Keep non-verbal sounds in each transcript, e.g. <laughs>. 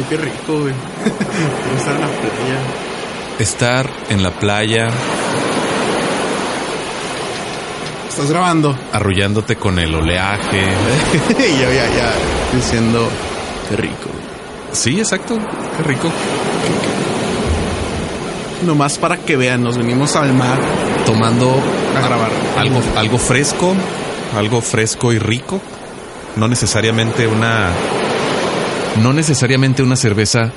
Ay, qué rico, güey. <laughs> Estar en la playa. Estar en la playa Estás grabando. arrullándote con el oleaje. <laughs> ya, ya, ya. Diciendo, qué rico. Sí, exacto. Qué rico. Nomás para que vean, nos venimos al mar Tomando a grabar. algo, algo fresco, algo fresco y rico. No necesariamente una. No necesariamente una cerveza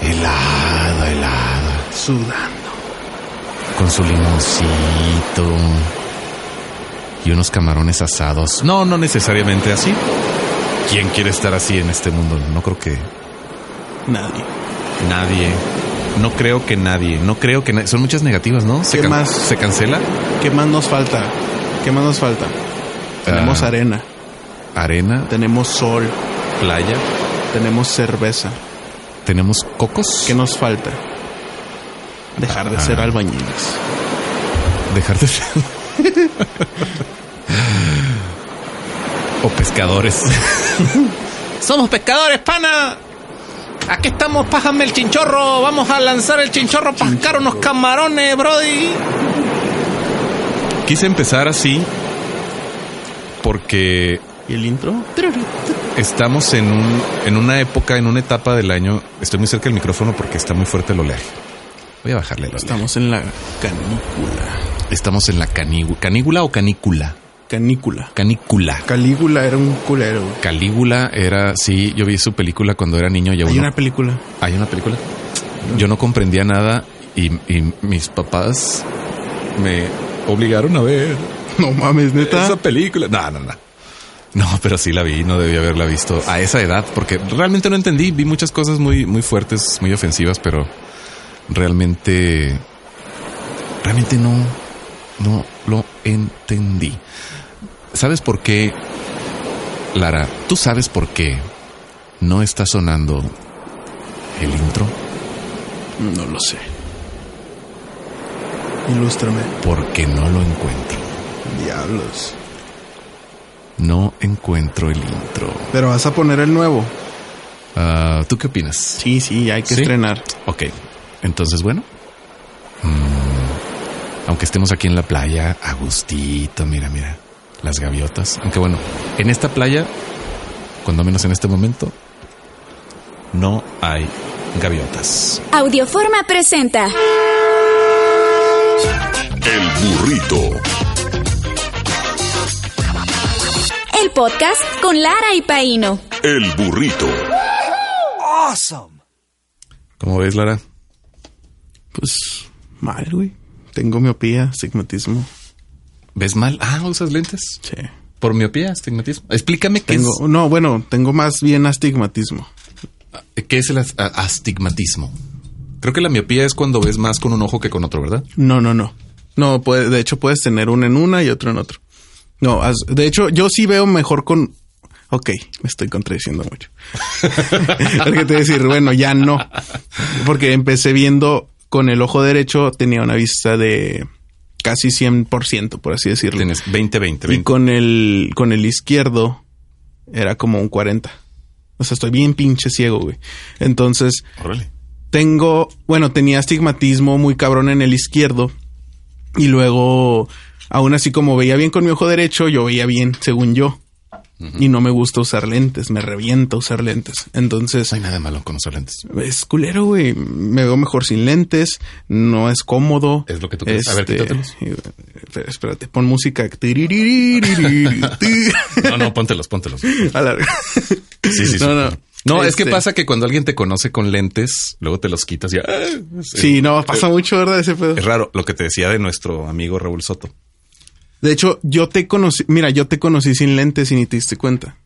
helada, helada. Sudando. Con su limoncito. Y unos camarones asados. No, no necesariamente así. ¿Quién quiere estar así en este mundo? No creo que Nadie. nadie. No creo que nadie. No creo que nadie. Son muchas negativas, ¿no? Se, ¿Qué can- más? se cancela. ¿Qué más nos falta? ¿Qué más nos falta? Tenemos Ah. arena, Arena, tenemos sol, playa. Tenemos cerveza. Tenemos cocos. ¿Qué nos falta? Dejar de Ah. ser albañiles. Dejar de ser. o pescadores. Somos pescadores, pana. Aquí estamos, pájame el chinchorro. Vamos a lanzar el chinchorro, pescar unos camarones, Brody. Quise empezar así porque ¿Y el intro? Estamos en, un, en una época, en una etapa del año. Estoy muy cerca del micrófono porque está muy fuerte el oleaje. Voy a bajarle el oleaje. Estamos en la canícula. Estamos en la canígula. ¿Canígula o canícula? Canícula. Canícula. Calígula era un culero. Calígula era, sí, yo vi su película cuando era niño y Hay una película. ¿Hay una película? Yo no comprendía nada y, y mis papás me obligaron a ver No mames, neta. esa película. No, no, no. No, pero sí la vi, no debí haberla visto a esa edad porque realmente no entendí. Vi muchas cosas muy, muy fuertes, muy ofensivas, pero realmente, realmente no, no lo entendí. ¿Sabes por qué, Lara? ¿Tú sabes por qué no está sonando el intro? No lo sé. Ilústrame. Porque no lo encuentro. Diablos. No encuentro el intro. Pero vas a poner el nuevo. Ah, ¿Tú qué opinas? Sí, sí, hay que ¿Sí? estrenar. Ok, entonces bueno. mm, aunque estemos aquí en la playa, a gustito, mira, mira, las gaviotas. Aunque bueno, en esta playa, cuando menos en este momento, no hay gaviotas. Audioforma presenta El burrito. El podcast con Lara y Paino. El burrito. ¿Cómo ves, Lara? Pues mal, güey. Tengo miopía, astigmatismo. ¿Ves mal? Ah, usas lentes. Sí. Por miopía, astigmatismo. Explícame qué, Tengo, no, bueno, tengo más bien astigmatismo. es, qué es el astigmatismo. Creo que la miopía es cuando ves más con un ojo que con otro, ¿verdad? No, no, no. No, puede, de hecho puedes tener uno en una y otro en otro. No, as- de hecho yo sí veo mejor con... Ok, me estoy contradiciendo mucho. <laughs> Porque te decir, bueno, ya no. Porque empecé viendo con el ojo derecho, tenía una vista de casi 100%, por así decirlo. Tienes 20, 20, Y 20. con el, con el izquierdo era como un 40. O sea, estoy bien pinche ciego, güey. Entonces, Órale. tengo, bueno, tenía astigmatismo muy cabrón en el izquierdo. Y luego, aún así como veía bien con mi ojo derecho, yo veía bien, según yo. Y no me gusta usar lentes, me revienta usar lentes. Entonces, No hay nada de malo con usar lentes. es culero, güey. Me veo mejor sin lentes, no es cómodo. Es lo que tú crees. A ver, quítatelos. eh, Espérate, pon música. No, no, póntelos, póntelos. A la- Sí, sí, sí. No, no. No, es que Este, pasa que cuando alguien te conoce con lentes, luego te los quitas y ah, Sí, no, pasa mucho, ¿verdad? Ese pedo. Es raro lo que te decía de nuestro amigo Raúl Soto. De hecho, yo te conocí, mira, yo te conocí sin lentes y ni te diste cuenta.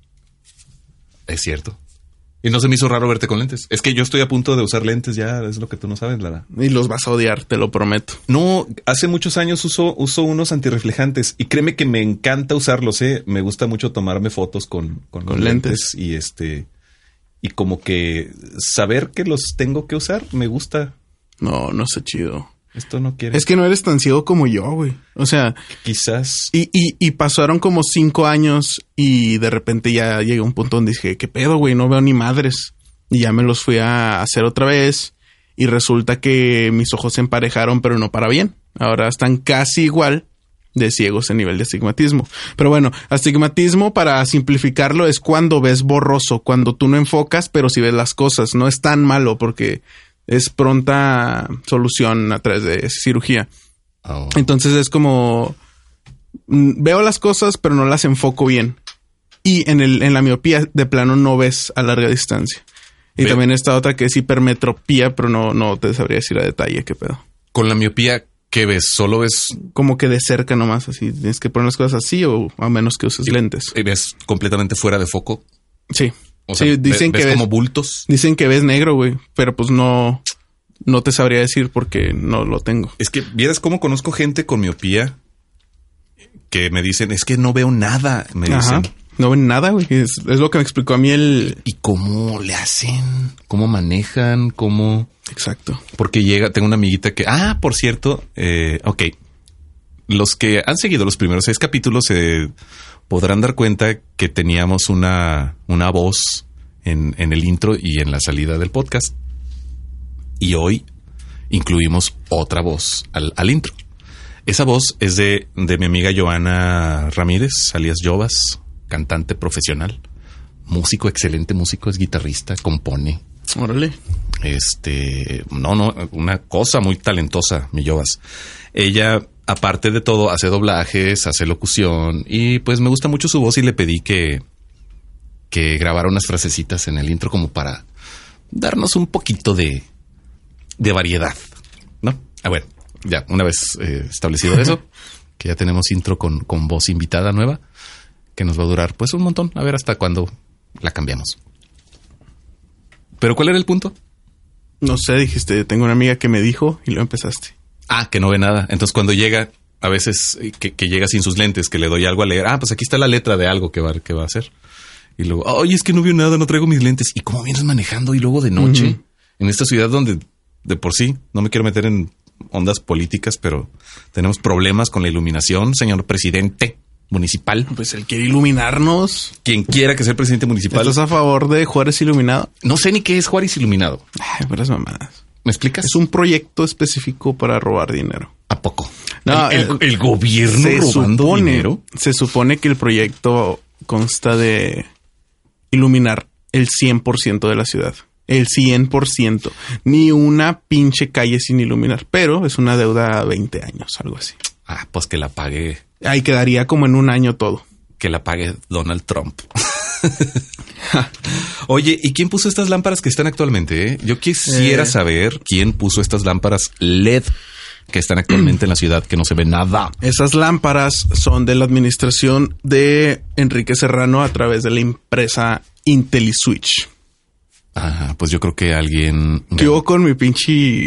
Es cierto. Y no se me hizo raro verte con lentes. Es que yo estoy a punto de usar lentes ya, es lo que tú no sabes, Lara. Y los vas a odiar, te lo prometo. No, hace muchos años uso, uso unos antirreflejantes y créeme que me encanta usarlos, ¿eh? Me gusta mucho tomarme fotos con, con, Con lentes. y este, y como que saber que los tengo que usar me gusta. No, no sé chido. Esto no quiere. Es que no eres tan ciego como yo, güey. O sea, quizás y, y, y pasaron como cinco años y de repente ya llegué a un punto donde dije, ¿qué pedo, güey? No veo ni madres. Y ya me los fui a hacer otra vez y resulta que mis ojos se emparejaron, pero no para bien. Ahora están casi igual de ciegos en nivel de astigmatismo. Pero bueno, astigmatismo, para simplificarlo, es cuando ves borroso, cuando tú no enfocas, pero si ves las cosas. No es tan malo porque es pronta solución a través de cirugía. Oh. Entonces es como mm, veo las cosas, pero no las enfoco bien. Y en el, en la miopía, de plano, no ves a larga distancia. Y Ve- también esta otra que es hipermetropía, pero no, no te sabría decir a detalle qué pedo. con la miopía, ¿qué ves? Solo ves, Como que de cerca nomás, así. Tienes que poner las cosas así o a menos que uses lentes. ves completamente fuera de foco. Sí. O sea, sí, dicen ves que ves, como bultos. dicen que ves negro, güey. Pero pues no, no te sabría decir porque no lo tengo. Es que vieras cómo conozco gente con miopía que me dicen, es que no veo nada. Me Ajá. dicen, No ven nada, güey. Es, es lo que me explicó a mí el... ¿y cómo le hacen? ¿Cómo manejan? ¿Cómo? Exacto. Porque llega, tengo una amiguita que, ah, por cierto, eh, ok. Los que han seguido los primeros seis capítulos se podrán dar cuenta que teníamos una, una voz en, en el intro y en la salida del podcast. Y hoy incluimos otra voz al, al intro. Esa voz es de, de mi amiga Joana Ramírez, alias Jovas, cantante profesional, músico, excelente músico, es guitarrista, compone, Órale. este, no, no, una cosa muy talentosa, mi Jovas. Ella, aparte de todo, hace doblajes, hace locución y pues me gusta mucho su voz y le pedí que, que grabara unas frasecitas en el intro como para darnos un poquito de, de variedad, ¿no? A ver, ya, una vez eh, establecido eso, <laughs> que ya tenemos intro con, con voz invitada nueva, que nos va a durar pues un montón, a ver hasta cuándo la cambiamos. Pero ¿cuál era el punto? No sé, dijiste, tengo una amiga que me dijo y lo empezaste. Ah, que no ve nada. Entonces cuando llega, a veces eh, que, que llega sin sus lentes, que le doy algo a leer. Ah, pues aquí está la letra de algo que va, que va a hacer. Y luego, oye, es que no veo nada, no traigo mis lentes. ¿Y cómo vienes manejando? Y luego de noche, en esta ciudad donde de por sí, no me quiero meter en ondas políticas, pero tenemos problemas con la iluminación, señor presidente municipal. Pues él quiere iluminarnos. Quien quiera que sea el presidente municipal. ¿Estás a favor de Juárez Iluminado? No sé ni qué es Juárez Iluminado. Ay, puras mamadas. ¿Me explicas? Es un proyecto específico para robar dinero. ¿A poco? No, el, el- el- el gobierno Se robando supone, dinero. se supone que el proyecto consta de iluminar el 100% de la ciudad. El 100%. Ni una pinche calle sin iluminar. Pero es una deuda a 20 años, algo así. Ah, pues que la pague Ahí quedaría como en un año todo. que la pague Donald Trump. <laughs> <laughs> Oye, ¿y quién puso estas lámparas que están actualmente? eh? Yo quisiera Eh. saber quién puso estas lámparas LED que están actualmente en la ciudad, que no se ve nada. Esas lámparas son de la administración de Enrique Serrano a través de la empresa IntelliSwitch. Ah, pues yo creo que alguien. ¿Qué hubo con mi pinche...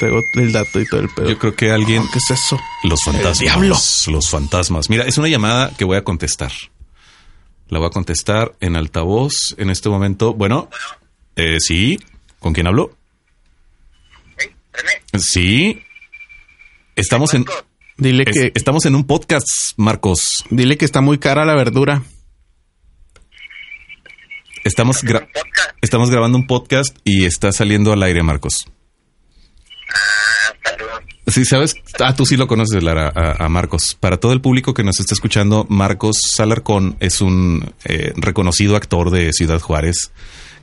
Tengo el dato y todo el pedo. Yo creo que alguien. ¿Qué es eso? Los fantasmas. Los fantasmas. Mira, es una llamada que voy a contestar. La voy a contestar en altavoz en este momento. Bueno, eh, sí. ¿Con quién hablo? Sí. Estamos en. Dile es- que, estamos en un podcast, Marcos. dile que está muy cara la verdura. Estamos, gra- estamos grabando un podcast y está saliendo al aire, Marcos. Ah, perdón. Sí, sabes, ah, tú sí lo conoces, Lara, a, a Marcos. Para todo el público que nos está escuchando, Marcos Salarcón es un eh, reconocido actor de Ciudad Juárez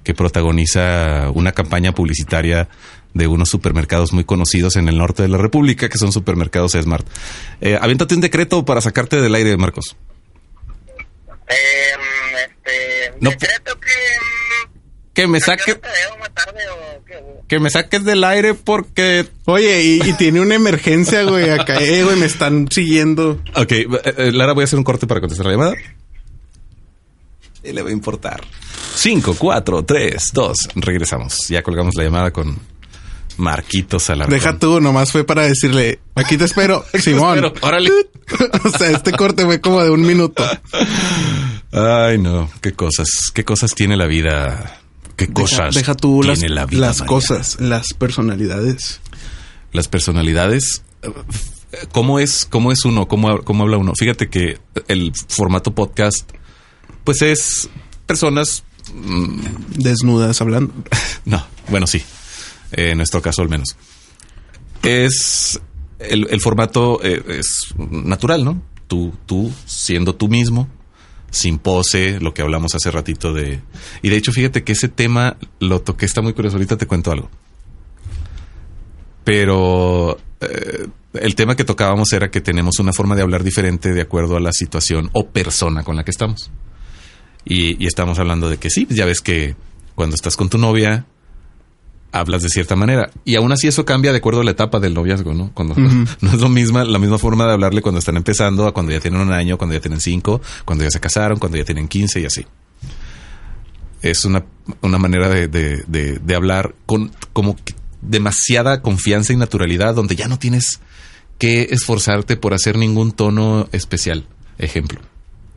que protagoniza una campaña publicitaria de unos supermercados muy conocidos en el norte de la República, que son supermercados Smart. Eh, aviéntate un decreto para sacarte del aire, Marcos. Eh, este, No, decreto que... Que me ¿a qué saque. te veo más tarde o? Que me saques del aire porque... Oye, y, y tiene una emergencia, güey, acá, eh, güey, me están siguiendo. Ok, eh, eh, Lara, voy a hacer un corte para contestar la llamada. Y le va a importar. 5, 4, 3, 2. Regresamos. Ya colgamos la llamada con Marquitos Alarcón. Deja tú, nomás fue para decirle, aquí te espero, <laughs> Simón. espero, órale. <laughs> o sea, este corte fue como de un minuto. Ay, no. Qué cosas. Qué cosas tiene la vida. Qué cosas Deja, deja tú tiene las, la vida. las María. cosas, las personalidades. Las personalidades. eh, ¿Cómo es, cómo es uno? ¿Cómo, ¿Cómo habla uno? Fíjate que el formato podcast, pues es personas Desnudas hablando. <laughs> No, bueno, sí. Eh, en nuestro caso al menos. Es el, el formato eh, es natural, ¿no? Tú, tú siendo tú mismo, sin pose, lo que hablamos hace ratito de. Y de hecho, fíjate que ese tema lo toqué, está muy curioso. Ahorita te cuento algo. Pero eh, el tema que tocábamos era que tenemos una forma de hablar diferente de acuerdo a la situación o persona con la que estamos. Y, y estamos hablando de que sí, ya ves que cuando estás con tu novia, hablas de cierta manera. Y aún así eso cambia de acuerdo a la etapa del noviazgo, ¿no? Cuando <laughs> no es lo misma, la misma forma de hablarle cuando están empezando, a cuando ya tienen un año, cuando ya tienen cinco, cuando ya se casaron, cuando ya tienen quince y así. Es una, una manera de, de, de, de hablar con como demasiada confianza y naturalidad, donde ya no tienes que esforzarte por hacer ningún tono especial. Ejemplo,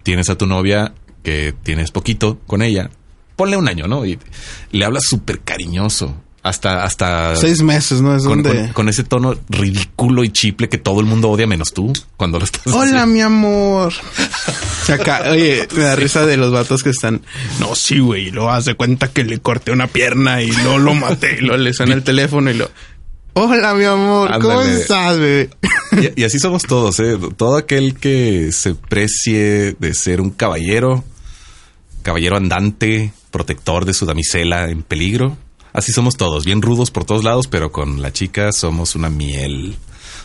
tienes a tu novia que tienes poquito con ella, ponle un año, ¿no? Y le hablas súper cariñoso. Hasta, hasta Seis meses, ¿no? Es con, donde... con- con ese tono ridículo y chiple que todo el mundo odia menos tú cuando lo estás Hola, haciendo. mi amor. Acá, <laughs> oye, me da risa de los vatos que están. No, sí, güey. y Lo hace cuenta que le corté una pierna y no lo maté. Y lo le suena el teléfono y lo. Hola, mi amor. ¿Cómo Ándale. estás, bebé? Y, y así somos todos, ¿eh? Todo aquel que se precie de ser un caballero, caballero andante, protector de su damisela en peligro. Así somos todos, bien rudos por todos lados, pero con la chica somos una miel.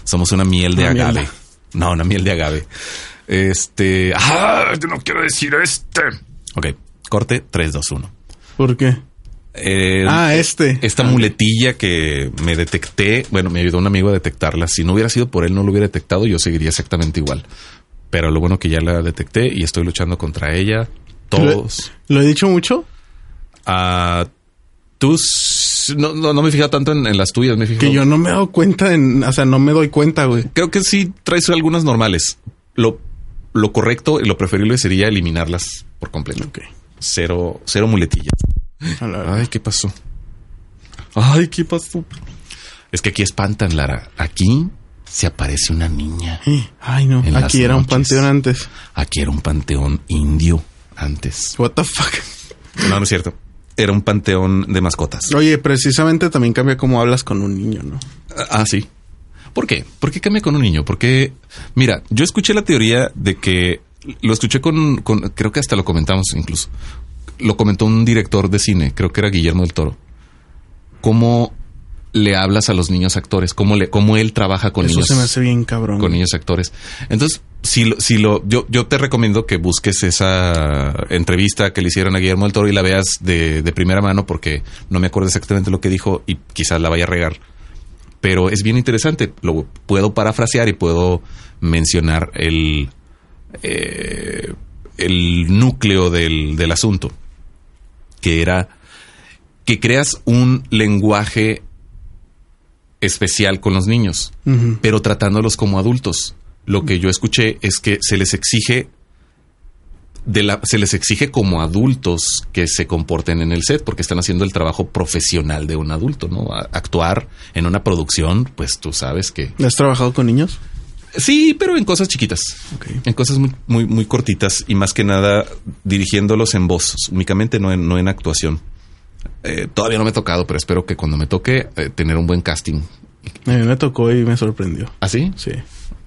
Somos una miel de Una agave. No, una miel de agave. Este. ¡Ah! Yo no quiero decir este. Ok, corte 3, 2, 1. ¿Por qué? Eh, Ah, este. esta muletilla que me detecté, bueno, me ayudó un amigo a detectarla. Si no hubiera sido por él, no lo hubiera detectado, yo seguiría exactamente igual. Pero lo bueno que ya la detecté y estoy luchando contra ella. Todos. ¿Lo he dicho mucho? Ah, tú no, no, no me he fijado tanto en, en las tuyas, me he fijado. Que yo no me he dado cuenta. En, o sea, no me doy cuenta, güey. Creo que sí traes algunas normales. Lo, lo correcto y lo preferible sería eliminarlas por completo. Ok. Cero, cero muletillas. Ay, ¿qué pasó? Ay, ¿qué pasó? Es que aquí espantan, Lara. Aquí se aparece una niña. Ay, no. Aquí era un panteón antes. Aquí era un panteón indio antes. What the fuck. No, no es cierto. Era un panteón de mascotas. Oye, precisamente también cambia cómo hablas con un niño, ¿no? Ah, sí. ¿Por qué? ¿Por qué cambia con un niño? Porque, mira, yo escuché la teoría de que lo escuché con, con- creo que hasta lo comentamos incluso. Lo comentó un director de cine, creo que era Guillermo del Toro. ¿Cómo le hablas a los niños actores? ¿Cómo, le, cómo él trabaja con Eso niños? se me hace bien cabrón. con niños actores. Entonces, si lo, si lo, yo, yo te recomiendo que busques esa entrevista que le hicieron a Guillermo del Toro y la veas de, de primera mano porque no me acuerdo exactamente lo que dijo y quizás la vaya a regar. Pero es bien interesante. Lo puedo parafrasear y puedo mencionar el, eh, el núcleo del, del asunto, que era que creas un lenguaje especial con los niños pero tratándolos como adultos. Lo que yo escuché es que se les exige de la, se les exige como adultos que se comporten en el set porque están haciendo el trabajo profesional de un adulto, ¿no? A- actuar en una producción, pues tú sabes que ¿Has trabajado con niños? sí, pero en cosas chiquitas, en cosas muy, muy, muy cortitas y más que nada dirigiéndolos en voz, únicamente no en, no en actuación. Eh, todavía no me ha tocado, pero espero que cuando me toque eh, tener un buen casting. A mí me tocó y me sorprendió. ¿Así? Sí.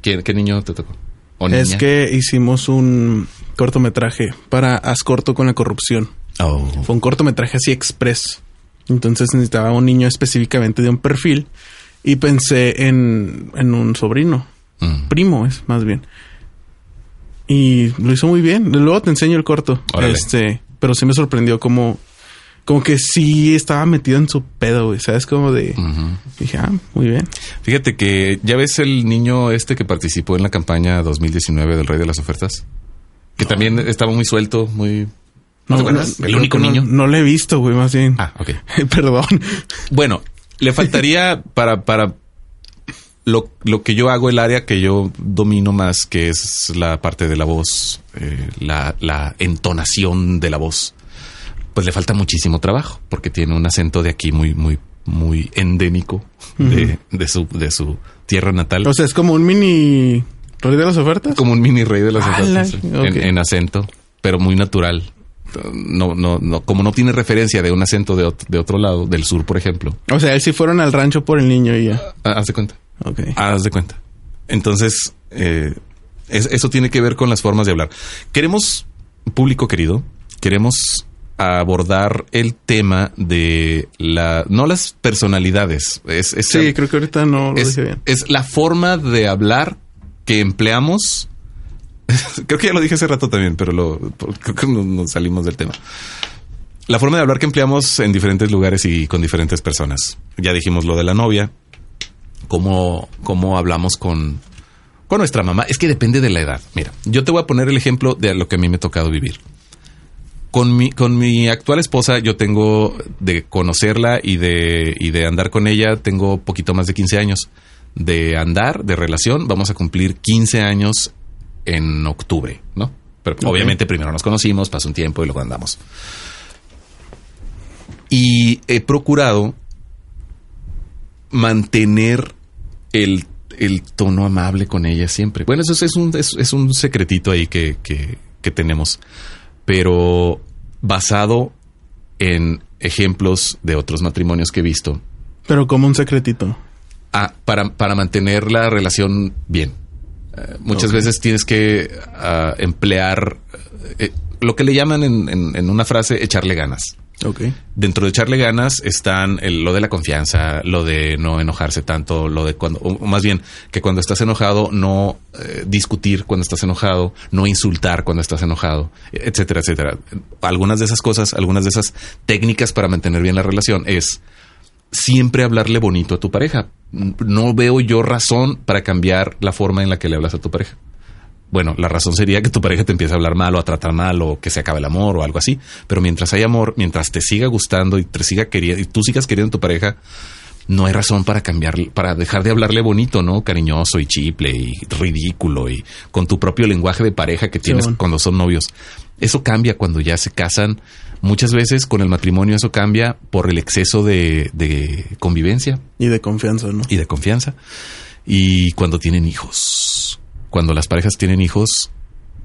¿Quién, ¿Qué niño te tocó? ¿O Es que hicimos un cortometraje para Haz corto con la corrupción. Oh. Fue un cortometraje así express. Entonces necesitaba un niño específicamente de un perfil y pensé en, en un sobrino. Mm. Primo es, más bien. Y lo hizo muy bien. Luego te enseño el corto. Órale. Este, pero sí me sorprendió cómo como que sí estaba metido en su pedo, güey. ¿Sabes? Como de. Dije, ah, muy bien. Fíjate que ya ves el niño este que participó en la campaña 2019 del Rey de las Ofertas. Que también estaba muy suelto, muy... ¿No el único no- niño. No, lo he visto, güey, más bien. Ah, ok. <laughs> Perdón. Bueno, le faltaría para, para lo, lo que yo hago, el área que yo domino más, que es la parte de la voz, eh, la, la entonación de la voz, pues le falta muchísimo trabajo, porque tiene un acento de aquí muy, muy, muy endémico de, de su, de su tierra natal. O sea, es como un mini. ¿Rey de las ofertas? como un mini rey de las ofertas, en, en acento, pero muy natural. No, no, no, como no tiene referencia de un acento de, ot- de otro lado, del sur, por ejemplo. O sea, él sí fueron al rancho por el niño y ya. Ah, Haz de cuenta. Ok. Haz de cuenta. Entonces, eh, es- eso tiene que ver con las formas de hablar. Queremos, público querido, queremos abordar el tema de la, no las personalidades, es, es- Sí, creo que ahorita no lo es, dije bien. es la forma de hablar que empleamos. <laughs> creo que ya lo dije hace rato también, pero lo, por- creo que no- nos salimos del tema. La forma de hablar que empleamos en diferentes lugares y con diferentes personas. Ya dijimos lo de la novia, cómo, cómo hablamos con, con nuestra mamá. Es que depende de la edad. Mira, yo te voy a poner el ejemplo de lo que a mí me ha tocado vivir. Con mi, con mi actual esposa, yo tengo de conocerla y de, y de andar con ella, tengo poquito más de 15 años. De andar, de relación, vamos a cumplir 15 años en octubre, ¿no? Pero obviamente primero nos conocimos, pasó un tiempo y luego andamos. Y he procurado mantener el, el tono amable con ella siempre. Bueno, eso es, es un, es, es un secretito ahí que, que, que tenemos, pero basado en ejemplos de otros matrimonios que he visto, Pero como un secretito. ah, para, para mantener la relación bien. Eh, muchas veces tienes que ah, emplear eh, lo que le llaman en, en- en una frase echarle ganas. Ok. Dentro de echarle ganas están el- lo de la confianza, lo de no enojarse tanto, lo de cuando, o más bien que cuando estás enojado no eh, discutir cuando estás enojado, no insultar cuando estás enojado, etcétera, etcétera. Algunas de esas cosas, algunas de esas técnicas para mantener bien la relación es siempre hablarle bonito a tu pareja. No veo yo razón para cambiar la forma en la que le hablas a tu pareja. Bueno, la razón sería que tu pareja te empiece a hablar mal o a tratar mal o que se acabe el amor o algo así. Pero mientras hay amor, mientras te siga gustando y te siga queriendo y tú sigas queriendo a tu pareja, no hay razón para cambiar, para dejar de hablarle bonito, ¿no? Cariñoso y chiple y ridículo y con tu propio lenguaje de pareja que tienes bueno. cuando son novios. Eso cambia cuando ya se casan. Muchas veces con el matrimonio eso cambia por el exceso de, de convivencia Y de confianza, ¿no? y de confianza. Y cuando tienen hijos, cuando las parejas tienen hijos,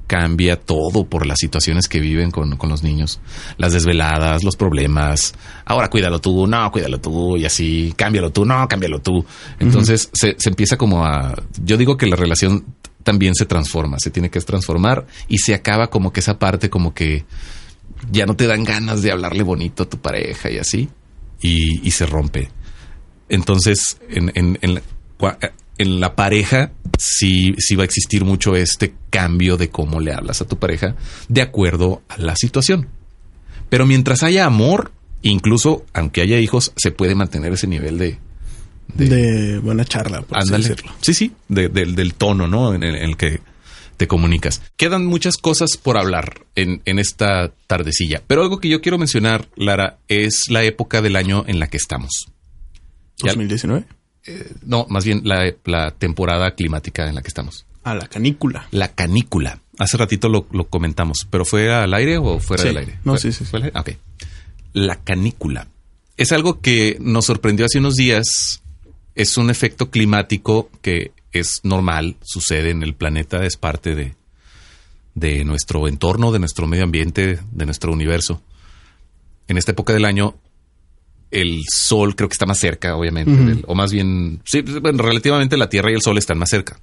cambia todo por las situaciones que viven con, con los niños. Las desveladas, los problemas. Ahora cuídalo tú, no, cuídalo tú, y así, cámbialo tú, no, cámbialo tú. Entonces se, se empieza como a... Yo digo que la relación también se transforma, se tiene que transformar y se acaba como que esa parte como que ya no te dan ganas de hablarle bonito a tu pareja y así, y, y se rompe. Entonces, en, en, en, la, en la pareja sí, sí va a existir mucho este cambio de cómo le hablas a tu pareja de acuerdo a la situación. Pero mientras haya amor, incluso aunque haya hijos, se puede mantener ese nivel de... De, buena charla, por así decirlo. Sí, sí, del tono, ¿no? En el, que te comunicas. Quedan muchas cosas por hablar en, en esta tardecilla, pero algo que yo quiero mencionar, Lara, es la época del año en la que estamos. ¿2019? Eh, no, más bien la, temporada climática en la que estamos. Ah, la canícula. La canícula. Hace ratito lo, comentamos, pero ¿fue al aire o fuera del aire? No, sí, sí. sí. Ah, ok. La canícula. Es algo que nos sorprendió hace unos días. Es un efecto climático que es normal, sucede en el planeta, es parte de, de nuestro entorno, de nuestro medio ambiente, de nuestro universo. En esta época del año el sol creo que está más cerca, obviamente, del- o más bien, sí, bueno, relativamente la Tierra y el sol están más cerca.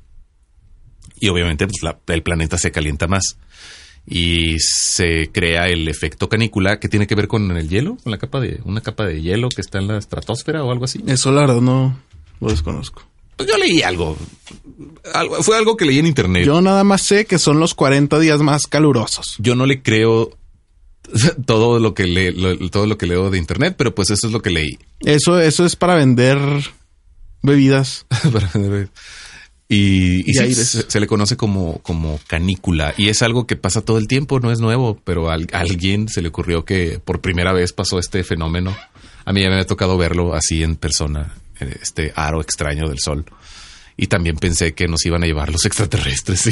Y obviamente pues, la- el planeta se calienta más. Y se crea el efecto canícula que tiene que ver con el hielo, con la capa de, una capa de hielo que está en la estratosfera o algo así. Eso, la verdad, no lo desconozco. Pues yo leí algo. Algo- Fue algo que leí en internet. Yo nada más sé que son los 40 días más calurosos. yo no le creo <laughs> todo lo que le, lo- todo lo que leo de internet, pero pues eso es lo que leí. Eso, eso es para vender bebidas. <laughs> y y Y sí, aires. se, se le conoce como, como canícula y es algo que pasa todo el tiempo, no es nuevo, pero a, al- a alguien se le ocurrió que por primera vez pasó este fenómeno. A mí ya me había tocado verlo así en persona, este aro extraño del sol. Y también pensé que nos iban a llevar los extraterrestres, sí.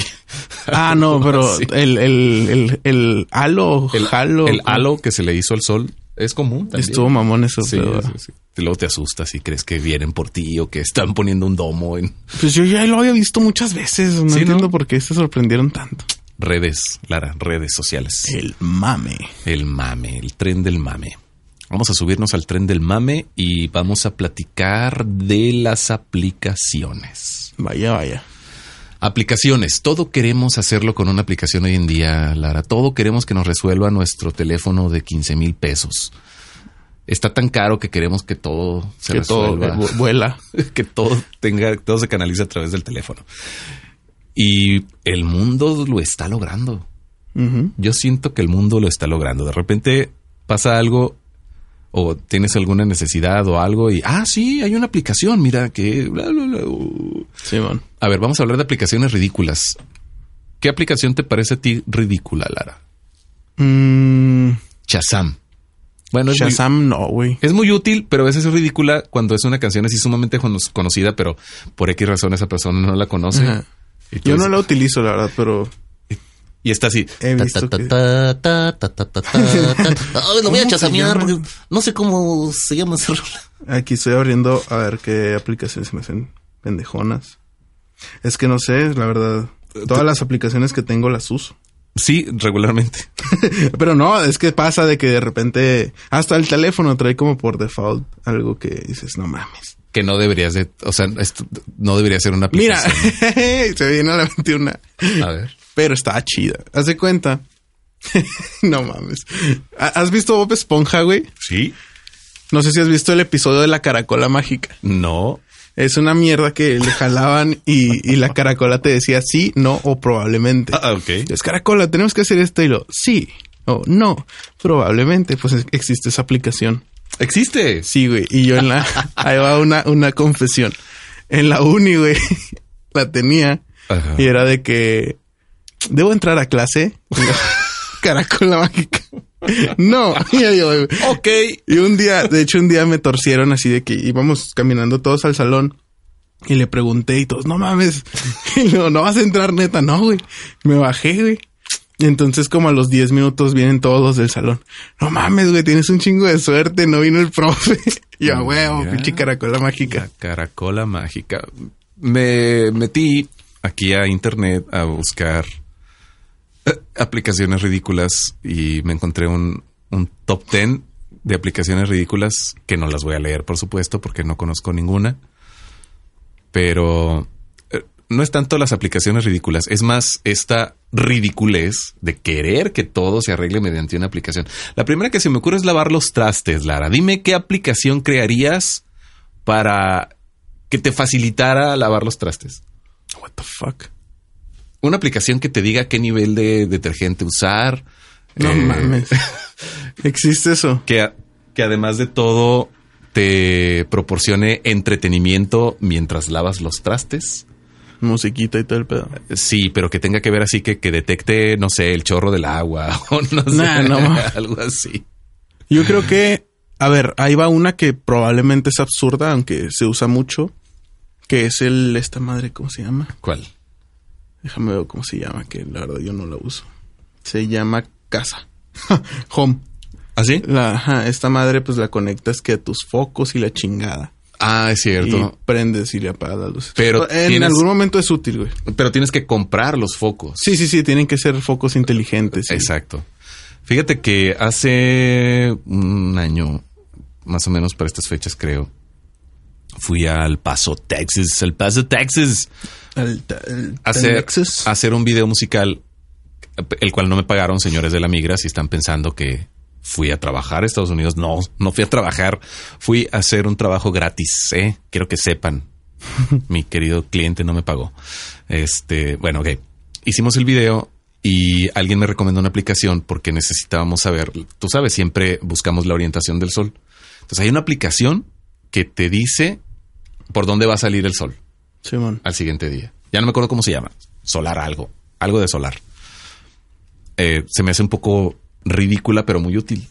Ah, no, <laughs> pero Sí. el, el, el, el halo, El, jalo. el halo que se le hizo al sol es común también. Estuvo mamón eso. Sí, pero- sí, sí. Y luego te asustas y crees que vienen por ti o que están poniendo un domo en Pues yo ya lo había visto muchas veces. ¿no? entiendo por qué se sorprendieron tanto. redes, Lara, redes sociales. El mame. El mame, el tren del mame. Vamos a subirnos al tren del mame y vamos a platicar de las aplicaciones. Vaya, vaya. Aplicaciones. Todo queremos hacerlo con una aplicación hoy en día, Lara. Todo queremos que nos resuelva nuestro teléfono de 15 mil pesos. Está tan caro que queremos que todo se que resuelva. vu- vuela. <laughs> que todo tenga, todo se canalice a través del teléfono. Y el mundo lo está logrando. Yo siento que el mundo lo está logrando. De repente pasa algo o tienes alguna necesidad o algo y, ah, sí, hay una aplicación, mira que... bla, bla, bla, uh. Simón. A ver, vamos a hablar de aplicaciones ridículas. ¿Qué aplicación te parece a ti ridícula, Lara? Mm, Shazam. Bueno, es muy- Shazam no, güey. Es muy útil, pero a veces es ridícula cuando es una canción así sumamente cono- conocida, pero por X razón esa persona no la conoce. Yo no la utilizo, la verdad, pero Y está así. lo voy a ¿Cómo se chasamear. llama? No sé cómo se llama ese. Aquí estoy abriendo a ver qué aplicaciones se me hacen pendejonas. Es que no sé, la verdad. Todas las aplicaciones que tengo las uso. Sí, regularmente. <laughs> Pero no, es que pasa de que de repente hasta el teléfono trae como por default algo que dices, no mames. Que no deberías de, o sea, esto no debería ser una Mira, aplicación. <laughs> se viene a la 21. A ver. Pero está chida. Haz de cuenta. <laughs> no mames. ¿Ha- ¿Has visto Bob Esponja, güey? Sí. No sé si has visto el episodio de la caracola mágica. No. Es una mierda que le jalaban y, y la caracola te decía sí, no o probablemente. Ah, ok. Es caracola, tenemos que hacer esto y lo sí o no, probablemente. Pues es- existe esa aplicación. Existe. Sí, güey. Y yo en la. <laughs> ahí va una, una confesión. En la uni, güey, <laughs> la tenía. Ajá. Y era de que. ¿Debo entrar a clase? <laughs> Caracola mágica. No. Ok. Y un día, de hecho, un día me torcieron así de que íbamos caminando todos al salón. Y le pregunté y todos, no mames. <laughs> Y luego, no vas a entrar neta, no, güey. Me bajé, güey. Y entonces como a los 10 minutos vienen todos los del salón. No mames, güey, tienes un chingo de suerte, no vino el profe. <laughs> Y yo, huevo, Mira. pinche caracola mágica. La caracola mágica. Me metí aquí a internet a buscar aplicaciones ridículas y me encontré un, un top 10 de aplicaciones ridículas que no las voy a leer, por supuesto, porque no conozco ninguna. Pero eh, no es tanto las aplicaciones ridículas, es más esta ridiculez de querer que todo se arregle mediante una aplicación. La primera que se me ocurre es lavar los trastes, Lara. Dime qué aplicación crearías para que te facilitara lavar los trastes. What the fuck. Una aplicación que te diga qué nivel de detergente usar. No eh, mames. <laughs> Existe eso. Que, que además de todo te proporcione entretenimiento mientras lavas los trastes. Musiquita y todo el pedo. Sí, pero que tenga que ver así que, que detecte, no sé, el chorro del agua <laughs> o no sé, no. <laughs> algo así. Yo creo que, a ver, ahí va una que probablemente es absurda, aunque se usa mucho, que es el, esta madre, ¿cómo se llama? ¿Cuál? Déjame ver cómo se llama, que la verdad yo no la uso. Se llama casa. <laughs> Home. ¿Así? La, ajá, esta madre pues la conectas que a tus focos y la chingada. Ah, es cierto. Y prendes y le apagas las luces. Pero en tienes- algún momento es útil, güey. Pero tienes que comprar los focos. Sí, sí, sí, tienen que ser focos inteligentes. sí. Exacto. Fíjate que hace un año, más o menos para estas fechas, creo, fui al Paso, Texas, al Paso, Texas, El, el hacer, Telexus. a hacer un video musical, el cual no me pagaron, señores de la migra, si están pensando que fui a trabajar a Estados Unidos. No, no fui a trabajar, fui a hacer un trabajo gratis, ¿eh? Quiero que sepan. <laughs> Mi querido cliente no me pagó. Este, bueno, ok. Hicimos el video y alguien me recomendó una aplicación porque necesitábamos saber, tú sabes, siempre buscamos la orientación del sol. Entonces hay una aplicación que te dice por dónde va a salir el sol Simón. al siguiente día. Ya no me acuerdo cómo se llama. Solar algo. Algo de solar. Eh, se me hace un poco ridícula, pero muy útil.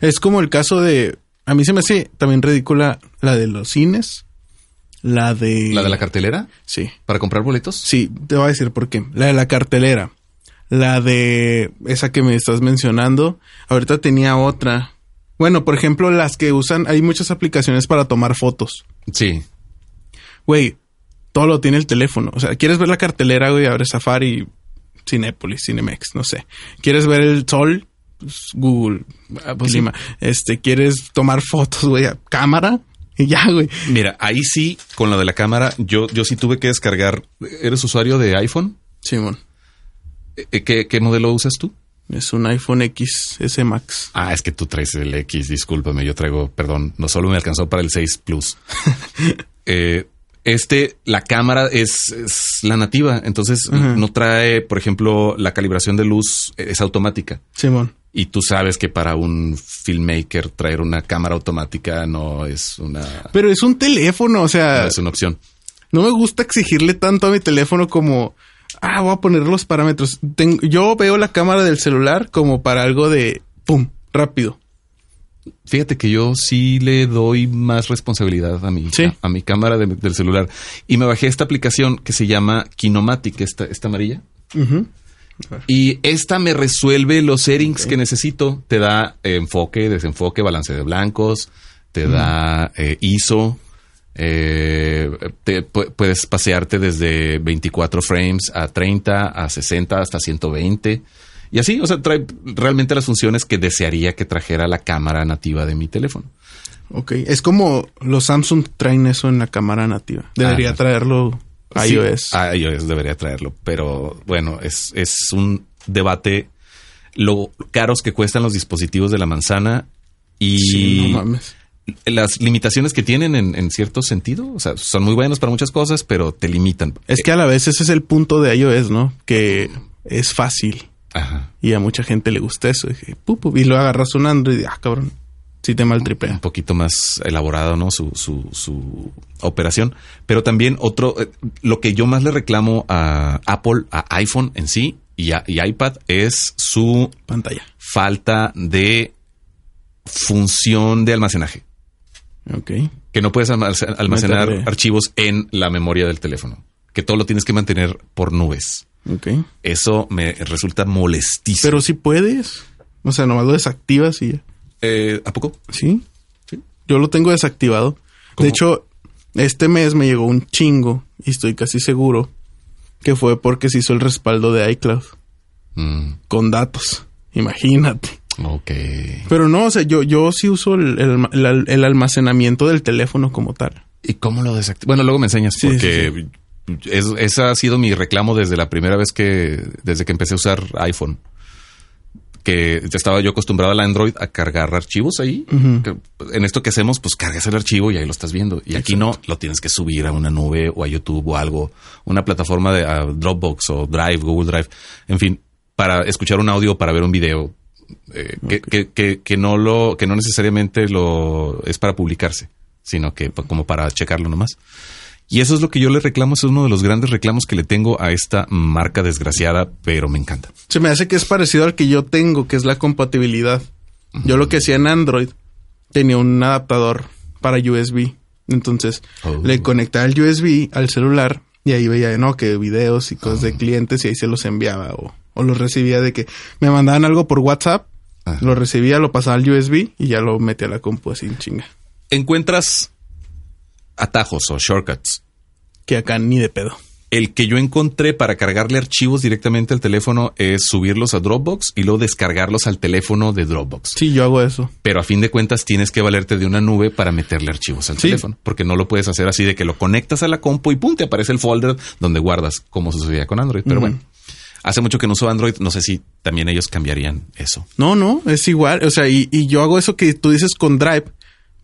Es como el caso de. A mí se me hace también ridícula la de los cines. La de. ¿La de la cartelera? Sí. ¿Para comprar boletos? Sí, te voy a decir por qué. La de la cartelera. La de esa que me estás mencionando. Ahorita tenía otra. Bueno, por ejemplo, las que usan. Hay muchas aplicaciones para tomar fotos. Sí. Güey, todo lo tiene el teléfono. O sea, ¿quieres ver la cartelera, güey? Abre Safari, Cinépolis, Cinemex, no sé. ¿Quieres ver el sol? Pues, Google, Ah, pues Clima. Este, ¿quieres tomar fotos, güey? a Cámara. Y ya, güey. Mira, ahí sí, con lo de la cámara, yo, yo sí tuve que descargar. ¿Eres usuario de iPhone? Simón. Eh, ¿Qué, qué modelo usas tú? Es un iPhone XS Max. Ah, es que tú traes el X, discúlpame, yo traigo, perdón, no solo me alcanzó para el 6 Plus. <laughs> Eh, este, la cámara es, es la nativa, entonces no trae, por ejemplo, la calibración de luz eh, es automática. Simón. Y tú sabes que para un filmmaker traer una cámara automática no es una, Pero es un teléfono, o sea, no es una opción. no me gusta exigirle tanto a mi teléfono como, ah, voy a poner los parámetros. Yo veo la cámara del celular como para algo de, pum, rápido. Fíjate que yo sí le doy más responsabilidad a mi, Sí. a, a mi cámara de- del celular. Y me bajé esta aplicación que se llama Kinomatic, esta, esta amarilla. Y esta me resuelve los settings que necesito. Te da eh, enfoque, desenfoque, balance de blancos, te da eh, ISO. Eh, te, pu- puedes pasearte desde 24 frames a 30, a 60, hasta 120. Y así, o sea, trae realmente las funciones que desearía que trajera la cámara nativa de mi teléfono. Ok, es como los Samsung traen eso en la cámara nativa. Debería traerlo iOS. iOS debería traerlo, pero bueno, es, es un debate lo caros que cuestan los dispositivos de la manzana y Sí, no mames. Las limitaciones que tienen en, en cierto sentido. O sea, son muy buenos para muchas cosas, pero te limitan. Es que a la vez ese es el punto de iOS, ¿no? Que es fácil Ajá. y a mucha gente le gusta eso. Y, lo agarras un Android y, ah, cabrón, sí te un maltripea. poquito más elaborado, ¿no? Su, su, su operación. Pero también otro, eh, lo que yo más le reclamo a Apple, a iPhone en sí y a y iPad es su Pantalla. falta de función de almacenaje. Que no puedes almac- almacenar archivos en la memoria del teléfono. Que todo lo tienes que mantener por nubes. Ok. Eso me resulta molestísimo. Pero si puedes. O sea, nomás lo desactivas y ya. Eh, ¿A poco? ¿Sí? Sí. Yo lo tengo desactivado. ¿Cómo? De hecho, este mes me llegó un chingo y estoy casi seguro que fue porque se hizo el respaldo de iCloud Mm, con datos. Imagínate. Ok. Pero no, o sea, yo, yo sí uso el, el- almacenamiento del teléfono como tal. ¿Y cómo lo desactivas? Bueno, luego me enseñas Sí, porque es- ese ha sido mi reclamo desde la primera vez que, desde que empecé a usar iPhone. Que ya estaba yo acostumbrado al Android a cargar archivos ahí. Que, en esto que hacemos, pues cargas el archivo y ahí lo estás viendo. Y aquí no, lo tienes que subir a una nube o a YouTube o algo, una plataforma de a Dropbox o Drive, Google Drive, en fin, para escuchar un audio, para ver un video, eh, que, que, que, que no lo, que no necesariamente lo es para publicarse, sino que como para checarlo nomás. Y eso es lo que yo le reclamo, es uno de los grandes reclamos que le tengo a esta marca desgraciada, pero me encanta. Se me hace que es parecido al que yo tengo, que es la compatibilidad. Yo lo que hacía en Android tenía un adaptador para USB. Entonces Oh. le conectaba el USB al celular y ahí veía, no, que videos y cosas de clientes y ahí se los enviaba o, o los recibía de que me mandaban algo por WhatsApp, Ajá. lo recibía, lo pasaba al USB y ya lo metía a la compu así en chinga. Encuentras atajos o shortcuts Que acá ni de pedo. El que yo encontré para cargarle archivos directamente al teléfono es subirlos a Dropbox y luego descargarlos al teléfono de Dropbox. Sí, yo hago eso. Pero a fin de cuentas tienes que valerte de una nube para meterle archivos al Sí. teléfono, porque no lo puedes hacer así de que lo conectas a la compu y pum, te aparece el folder donde guardas, como sucedía con Android. Pero bueno, hace mucho que no uso Android, no sé si también ellos cambiarían eso. No, no, es igual. O sea, y, y yo hago eso que tú dices con Drive,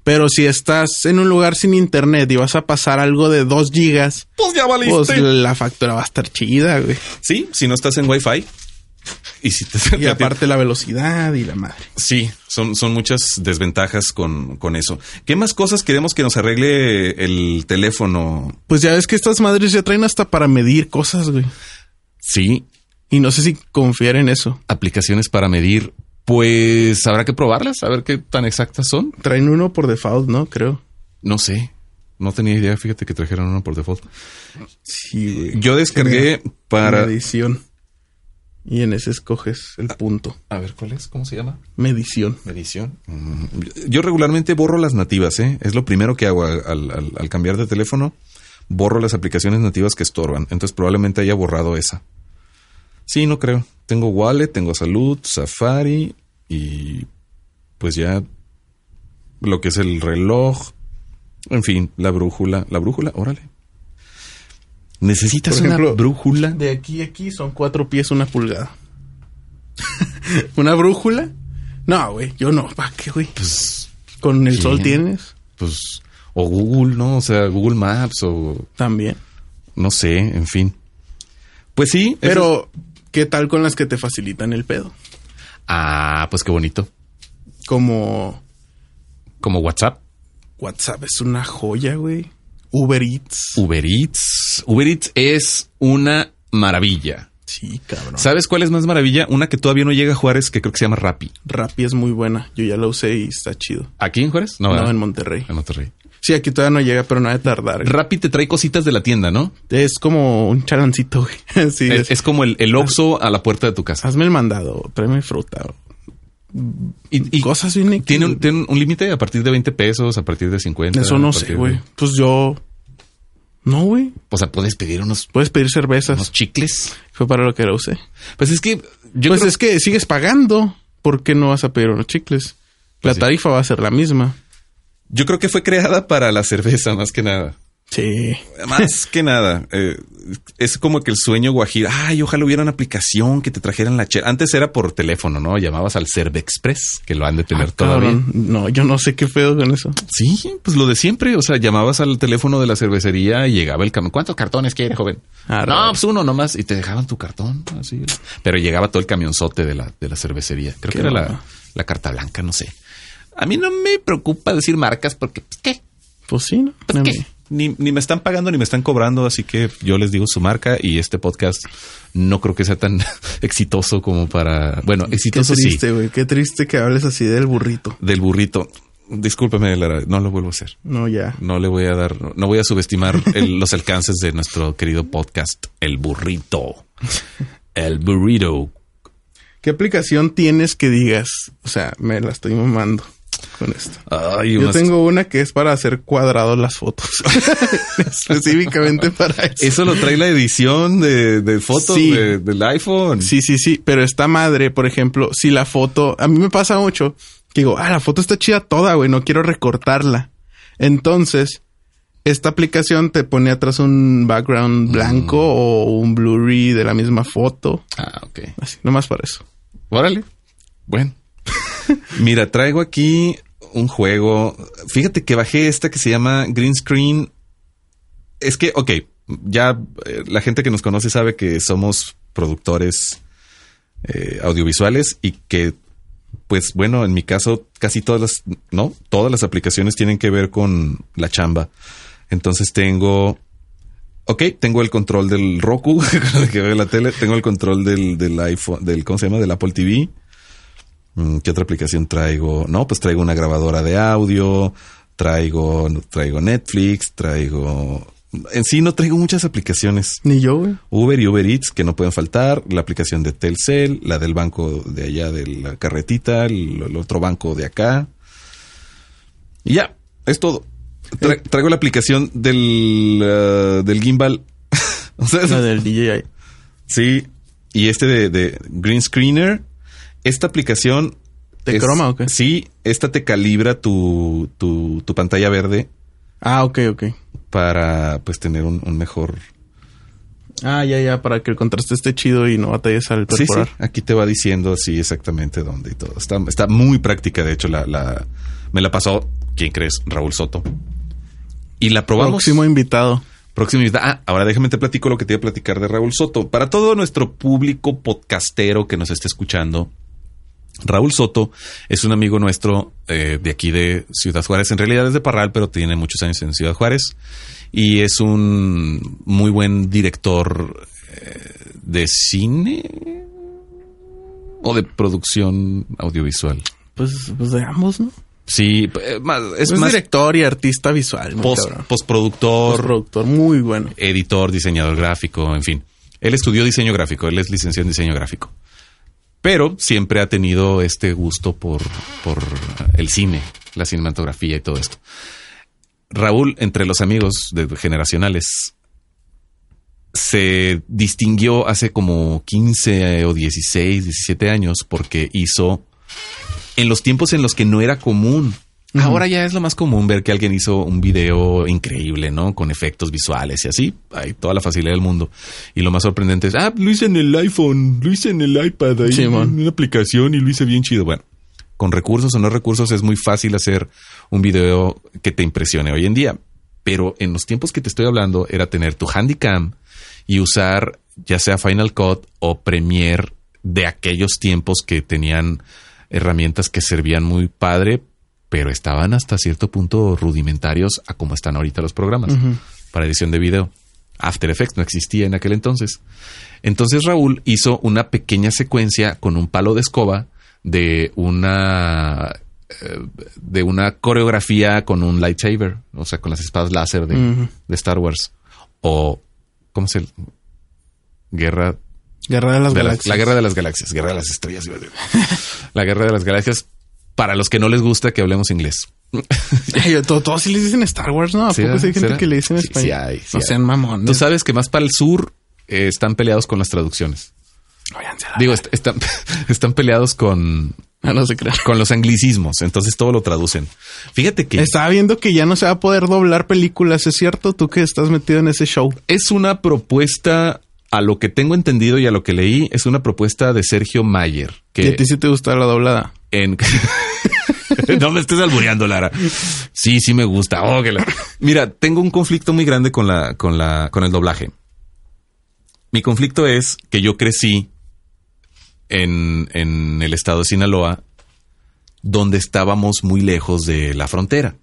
Pero si estás en un lugar sin internet y vas a pasar algo de 2 gigas, Pues ya valiste. pues la factura va a estar chida, güey. Sí, si no estás en Wi-Fi. Y si te, Y <laughs> aparte la velocidad y la madre. Sí, son, son muchas desventajas con, con eso. ¿Qué más cosas queremos que nos arregle el teléfono? Pues ya ves que estas madres ya traen hasta para medir cosas, güey. Sí, Y no sé si confiar en eso. aplicaciones para medir. Pues habrá que probarlas, a ver qué tan exactas son. Traen uno por default, ¿no? Creo. No sé. No tenía idea, fíjate que trajeron uno por default. Sí, güey. Yo descargué para... Medición. Y en ese escoges el punto. A ver, ¿cuál es? ¿Cómo se llama? Medición. Medición. Mm, Yo regularmente borro las nativas, ¿eh? Es lo primero que hago al, al- al cambiar de teléfono. Borro las aplicaciones nativas que estorban. Entonces probablemente haya borrado esa. Sí, no creo. Tengo Wallet, tengo Salud, Safari y pues ya lo que es el reloj. En fin, la brújula. La brújula, órale. ¿Necesitas ejemplo, una brújula? De aquí a aquí son cuatro pies, una pulgada. <laughs> ¿Una brújula? No, güey. Yo no. ¿Para qué, güey? Pues, Con el sol tienes. pues, o Google, ¿no? O sea, Google Maps o También. no sé, en fin. Pues sí, Pero, ¿qué tal con las que te facilitan el pedo? Ah, pues qué bonito. Como Como WhatsApp, WhatsApp es una joya, güey. Uber Eats. Uber Eats. Uber Eats es una maravilla. Sí, cabrón. ¿Sabes cuál es más maravilla? Una que todavía no llega a Juárez, que creo que se llama Rappi. Rappi es muy buena. Yo ya la usé y está chido. ¿Aquí en Juárez? No, No, en Monterrey. En Monterrey. Sí, aquí todavía no llega, pero no ha de tardar. güey. Rappi te trae cositas de la tienda, ¿no? Es como un chalancito, güey. <laughs> sí, es, es- es como el, el Oxxo a la puerta de tu casa. Hazme el mandado, tráeme fruta. Y, y Cosas bien tiene un, tiene un límite a partir de 20 pesos, a partir de 50. Eso no sé, de- güey. Pues yo... No, güey. O sea, puedes pedir unos, Puedes pedir cervezas. unos chicles. Fue para lo que la usé. Pues es que yo pues creo- es que sigues pagando. ¿Por qué no vas a pedir unos chicles? La Pues sí. tarifa va a ser la misma. Yo creo que fue creada para la cerveza más que nada. Sí. Más <laughs> que nada, eh, es como que el sueño guajiro. Ay, ojalá hubiera una aplicación que te trajeran la chela. Antes era por teléfono, ¿no? Llamabas al Cerve Express, que lo han de tener Ah, todavía. cabrón. No, yo no sé qué pedo con eso. Sí, pues lo de siempre. O sea, llamabas al teléfono de la cervecería y llegaba el camión. ¿Cuántos cartones quiere, joven? <laughs> Ah, no, raro. pues uno nomás. Y te dejaban tu cartón. Así. Pero llegaba todo el camionzote de la, de la cervecería. Creo Qué que era la, la carta blanca, no sé. A mí no me preocupa decir marcas porque, pues, ¿qué? Pues sí, ¿no? Pues, ¿qué? Ni, ni me están pagando ni me están cobrando, así que yo les digo su marca y este podcast no creo que sea tan <laughs> exitoso como para... Bueno, Qué exitoso sí, triste, güey. Qué triste que hables así del burrito. del burrito. Discúlpeme, Lara, no lo vuelvo a hacer. No, ya. No le voy a dar, no voy a subestimar el- los alcances de nuestro querido podcast, El Burrito. El Burrito. ¿Qué aplicación tienes que digas? O sea, me la estoy mamando con esto. Ay, Yo unas- tengo una que es para hacer cuadrados las fotos. <laughs> Específicamente para eso. Eso lo trae la edición de, de fotos Sí. de- del iPhone. Sí, sí, sí. Pero esta madre, por ejemplo, si la foto, a mí me pasa mucho que digo, ah, la foto está chida toda, güey, no quiero recortarla. Entonces, esta aplicación te pone atrás un background blanco o un blurry de la misma foto. Ah, ok. Así, nomás para eso. Órale. Bueno. <laughs> Mira, traigo aquí un juego. Fíjate que bajé esta que se llama Green Screen. Es que, ok, ya eh, la gente que nos conoce sabe que somos productores eh, audiovisuales y que, pues bueno, en mi caso, casi todas las, no, todas las aplicaciones tienen que ver con la chamba. Entonces tengo Ok, tengo el control del Roku, <laughs> que veo la tele. Tengo el control del, del iPhone, del, ¿cómo se llama? Del Apple TV. Mm, ¿Qué otra aplicación traigo? No, pues traigo una grabadora de audio, traigo, traigo Netflix, traigo... En sí no traigo muchas aplicaciones. Ni yo, güey. Uber y Uber Eats que no pueden faltar, la aplicación de Telcel, la del banco de allá de la carretita, el, el otro banco de acá. Y ya, es todo. Tra- traigo la aplicación del, uh, del gimbal. <laughs> o sea, La del DJI. sí. Y este de, de Green Screener. Esta aplicación. ¿De croma o qué? Sí, esta te calibra tu, tu, tu pantalla verde Ah, ok, ok. para pues tener un, un mejor Ah, ya, ya, para que el contraste esté chido y no batalles al Sí, sí, perforar. aquí te va diciendo así exactamente dónde y todo. Está, está muy práctica, de hecho, la, la, me la pasó ¿quién crees? Raúl Soto. Y la probamos. Próximo invitado. Próximo invitado. Ah, ahora déjame te platico lo que te iba a platicar de Raúl Soto. Para todo nuestro público podcastero que nos esté escuchando, Raúl Soto es un amigo nuestro eh, de aquí de Ciudad Juárez. En realidad es de Parral, pero tiene muchos años en Ciudad Juárez. Y es un muy buen director eh, de cine o de producción audiovisual. Pues, pues de ambos, ¿no? Sí, eh, más- es Es más director y artista visual. post- postproductor, Postproductor, muy bueno. editor, diseñador gráfico, en fin. Él estudió diseño gráfico, él es licenciado en diseño gráfico. Pero siempre ha tenido este gusto por, por el cine, la cinematografía y todo esto. Raúl, entre los amigos de generacionales, se distinguió hace como 15 o 16, 17 años porque hizo en los tiempos en los que no era común. Ahora ya es lo más común ver que alguien hizo un video increíble, ¿no? Con efectos visuales y así. Hay toda la facilidad del mundo. Y lo más sorprendente es, ah, lo hice en el iPhone, lo hice en el iPad, ahí Simón. en una aplicación y lo hice bien chido. Bueno, con recursos o no recursos es muy fácil hacer un video que te impresione hoy en día. Pero en los tiempos que te estoy hablando era tener tu Handycam y usar ya sea Final Cut o Premiere de aquellos tiempos que tenían herramientas que servían muy padre, pero estaban hasta cierto punto rudimentarios a como están ahorita los programas para edición de video. After Effects no existía en aquel entonces. Entonces Raúl hizo una pequeña secuencia con un palo de escoba de una eh, de una coreografía con un lightsaber, o sea, con las espadas láser de, de Star Wars o ¿cómo se Guerra Guerra de las de la, Galaxias. la guerra de las galaxias, guerra de las estrellas. <laughs> la guerra de las galaxias para los que no les gusta que hablemos inglés. <laughs> Todos sí les dicen Star Wars, ¿no? ¿A Sí, poco sí hay gente ¿será? que le dicen español? sí hay, sí no hay. sean mamones. Tú sabes que más para el sur eh, están peleados con las traducciones. Digo, est- están, <laughs> están peleados con, Ah, no se con los anglicismos, entonces todo lo traducen. Fíjate que Estaba viendo que ya no se va a poder doblar películas, ¿es cierto? Tú que estás metido en ese show. es una propuesta, a lo que tengo entendido y a lo que leí, es una propuesta de Sergio Mayer. ¿Y Que a ti sí te gusta la doblada? En... <laughs> no me estés albureando, Lara. Sí, sí me gusta. Oh, que la- Mira, tengo un conflicto muy grande con la, con la, con el doblaje. Mi conflicto es que yo crecí en, en el estado de Sinaloa, donde estábamos muy lejos de la frontera.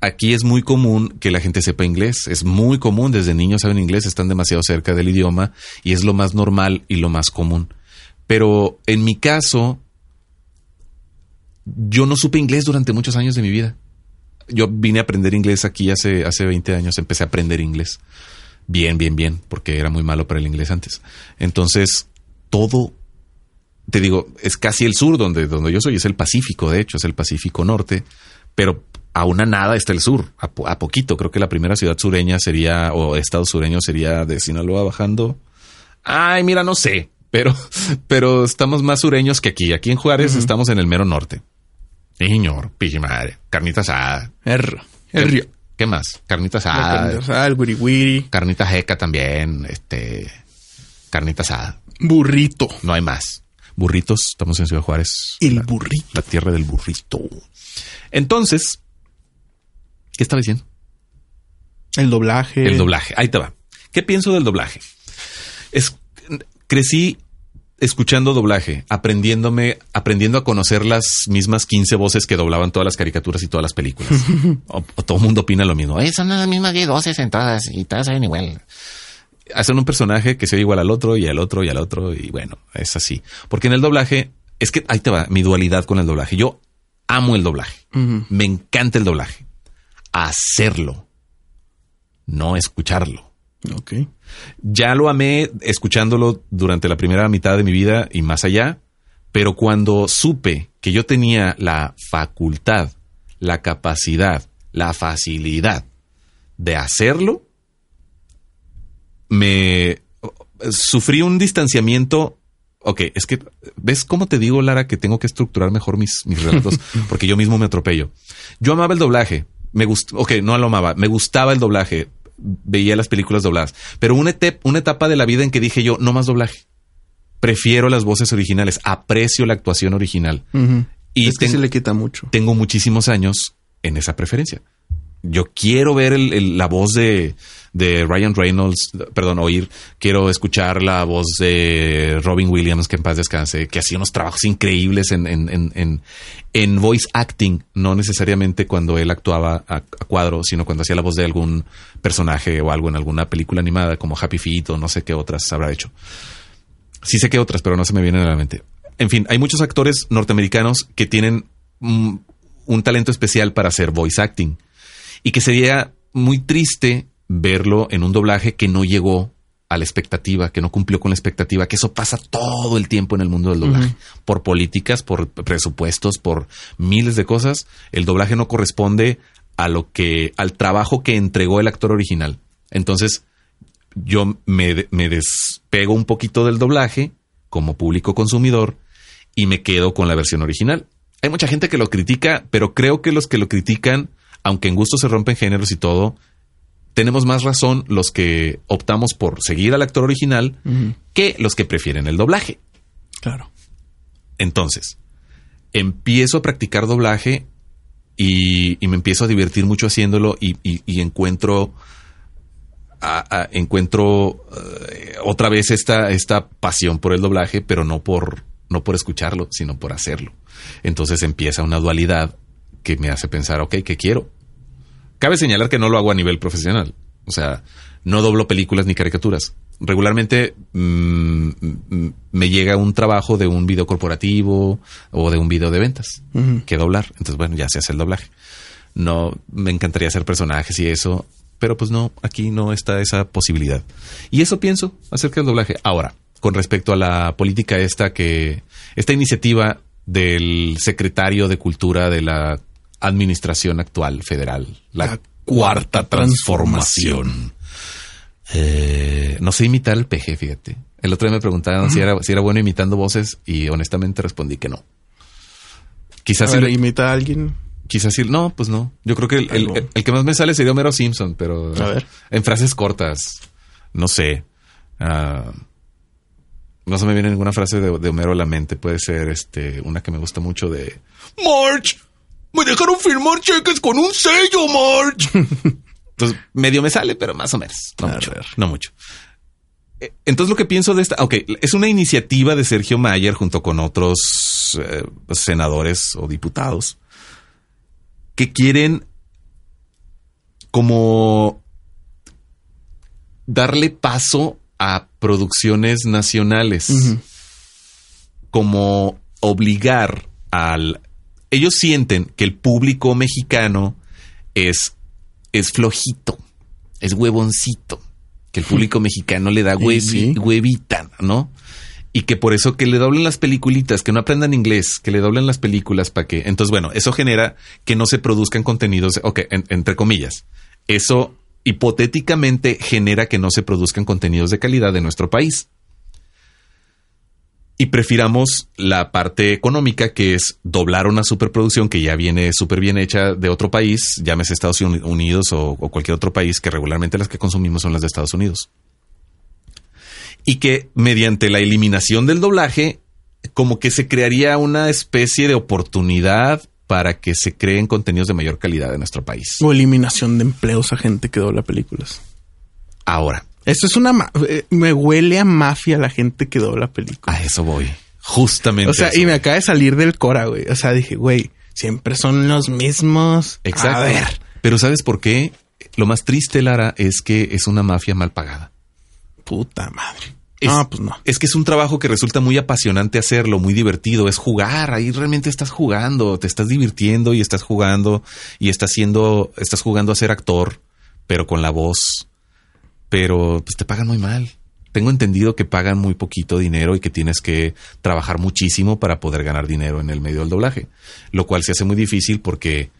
Aquí es muy común que la gente sepa inglés. Es muy común, desde niños saben inglés, están demasiado cerca del idioma y es lo más normal y lo más común. Pero en mi caso, yo no supe inglés durante muchos años de mi vida. Yo vine a aprender inglés aquí hace, hace 20 años, empecé a aprender inglés. Bien, bien, bien, porque era muy malo para el inglés antes. Entonces, todo, te digo, es casi el sur donde, donde yo soy, es el Pacífico, de hecho, es el Pacífico Norte, pero a una nada está el sur, a, po- a poquito. Creo que la primera ciudad sureña sería, o estado sureño sería de Sinaloa bajando. Ay, mira, no sé, pero, <laughs> pero estamos más sureños que aquí. Aquí en Juárez estamos en el mero norte. Señor, pille madre, carnita asada. ¿Qué, R. ¿Qué más? Carnita asada, sea, el wiri wiri. carnita seca también, este, carnita asada. Burrito. No hay más. Burritos, estamos en Ciudad Juárez. El la, burrito. la tierra del burrito. Entonces, ¿qué estaba diciendo? El doblaje. El doblaje. Ahí te va. ¿Qué pienso del doblaje? Es, crecí escuchando doblaje, aprendiéndome, aprendiendo a conocer las mismas 15 voces que doblaban todas las caricaturas y todas las películas. <laughs> o, o todo el mundo opina lo mismo. Son las mismas 10 voces en todas y todas saben igual. hacen un personaje que se oye igual al otro y al otro y al otro y bueno, es así. Porque en el doblaje, es que ahí te va mi dualidad con el doblaje. Yo amo el doblaje. Me encanta el doblaje. Hacerlo, no escucharlo. Ok. Ya lo amé escuchándolo durante la primera mitad de mi vida y más allá, pero cuando supe que yo tenía la facultad, la capacidad, la facilidad de hacerlo, me sufrí un distanciamiento. Ok, es que, ¿ves cómo te digo, Lara, que tengo que estructurar mejor mis, mis relatos? <laughs> Porque yo mismo me atropello. Yo amaba el doblaje. Me gustó, ok, no lo amaba, me gustaba el doblaje. Veía las películas dobladas. Pero una, etapa de la vida en que dije yo, no más doblaje. Prefiero las voces originales, aprecio la actuación original. Y es que sí le quita mucho. tengo muchísimos años en esa preferencia. Yo quiero ver la voz de, de Ryan Reynolds, perdón, oír, quiero escuchar la voz de Robin Williams, que en paz descanse, que hacía unos trabajos increíbles en, en, en, en, en voice acting, no necesariamente cuando él actuaba a, a cuadro, sino cuando hacía la voz de algún personaje o algo en alguna película animada como Happy Feet o no sé qué otras habrá hecho. Sí sé qué otras, pero no se me vienen a la mente. En fin, hay muchos actores norteamericanos que tienen mm, un talento especial para hacer voice acting y que sería muy triste verlo en un doblaje que no llegó a la expectativa, que no cumplió con la expectativa, que eso pasa todo el tiempo en el mundo del doblaje. Por políticas, por presupuestos, por miles de cosas, el doblaje no corresponde a lo que, al trabajo que entregó el actor original. Entonces, yo me, me despego un poquito del doblaje como público consumidor y me quedo con la versión original. Hay mucha gente que lo critica, pero creo que los que lo critican, aunque en gusto se rompen géneros y todo, tenemos más razón los que optamos por seguir al actor original que los que prefieren el doblaje. Claro. Entonces, empiezo a practicar doblaje y, y me empiezo a divertir mucho haciéndolo y, y- y encuentro a- a- encuentro eh, otra vez esta, esta pasión por el doblaje, pero no por, no por escucharlo, sino por hacerlo. Entonces empieza una dualidad que me hace pensar, ok, ¿qué quiero? Cabe señalar que no lo hago a nivel profesional. O sea, no doblo películas ni caricaturas. Regularmente mm, mm, me llega un trabajo de un video corporativo o de un video de ventas que doblar. Entonces, bueno, ya se hace el doblaje. No, me encantaría hacer personajes y eso, pero pues no, aquí no está esa posibilidad. Y eso pienso acerca del doblaje. Ahora, con respecto a la política esta que, esta iniciativa del secretario de Cultura de la administración actual federal, la, La cuarta transformación. Eh, no sé imitar el peje, fíjate. El otro día me preguntaban si, era, si era bueno imitando voces y honestamente respondí que no. Quizás A ver, lo- imita a alguien. Quizás sí. No, pues no. Yo creo que el, el- Algo. el que más me sale sería Homero Simpson, pero A ver. en frases cortas. No sé. Ah, no se me viene ninguna frase de, de Homero a la mente. Puede ser este una que me gusta mucho de March. Me dejaron firmar cheques con un sello, March. <laughs> Entonces, medio me sale, pero más o menos. No mucho. No mucho. Eh, Entonces lo que pienso de esta, ok, es una iniciativa de Sergio Mayer junto con otros eh, senadores o diputados que quieren como darle paso a producciones nacionales, como obligar al... Ellos sienten que el público mexicano es, es flojito, es huevoncito, que el público mexicano le da huevi- sí. huevita, ¿no? Y que por eso que le doblen las peliculitas, que no aprendan inglés, que le doblen las películas para que... Entonces, bueno, eso genera que no se produzcan contenidos, ok, en- entre comillas. Eso hipotéticamente genera que no se produzcan contenidos de calidad en nuestro país. Y prefiramos la parte económica, que es doblar una superproducción que ya viene súper bien hecha de otro país, llámese Estados Unidos o, o cualquier otro país, que regularmente las que consumimos son las de Estados Unidos y que mediante la eliminación del doblaje, como que se crearía una especie de oportunidad para que se creen contenidos de mayor calidad en nuestro país. O eliminación de empleos a gente que dobla películas. Ahora, Esto es una... ma- eh, me huele a mafia la gente que dobla películas. a eso voy. Justamente. O sea, eso y me acaba de salir del Cora, güey. O sea, dije, güey, siempre son los mismos. Exacto. A ver. Pero ¿sabes por qué? Lo más triste, Lara, es que es una mafia mal pagada. Puta madre. Es, no, pues no. Es que es un trabajo que resulta muy apasionante hacerlo, muy divertido. Es jugar. Ahí realmente estás jugando, te estás divirtiendo y estás jugando y estás haciendo, estás jugando a ser actor, pero con la voz. Pero pues te pagan muy mal. Tengo entendido que pagan muy poquito dinero y que tienes que trabajar muchísimo para poder ganar dinero en el medio del doblaje, lo cual se hace muy difícil porque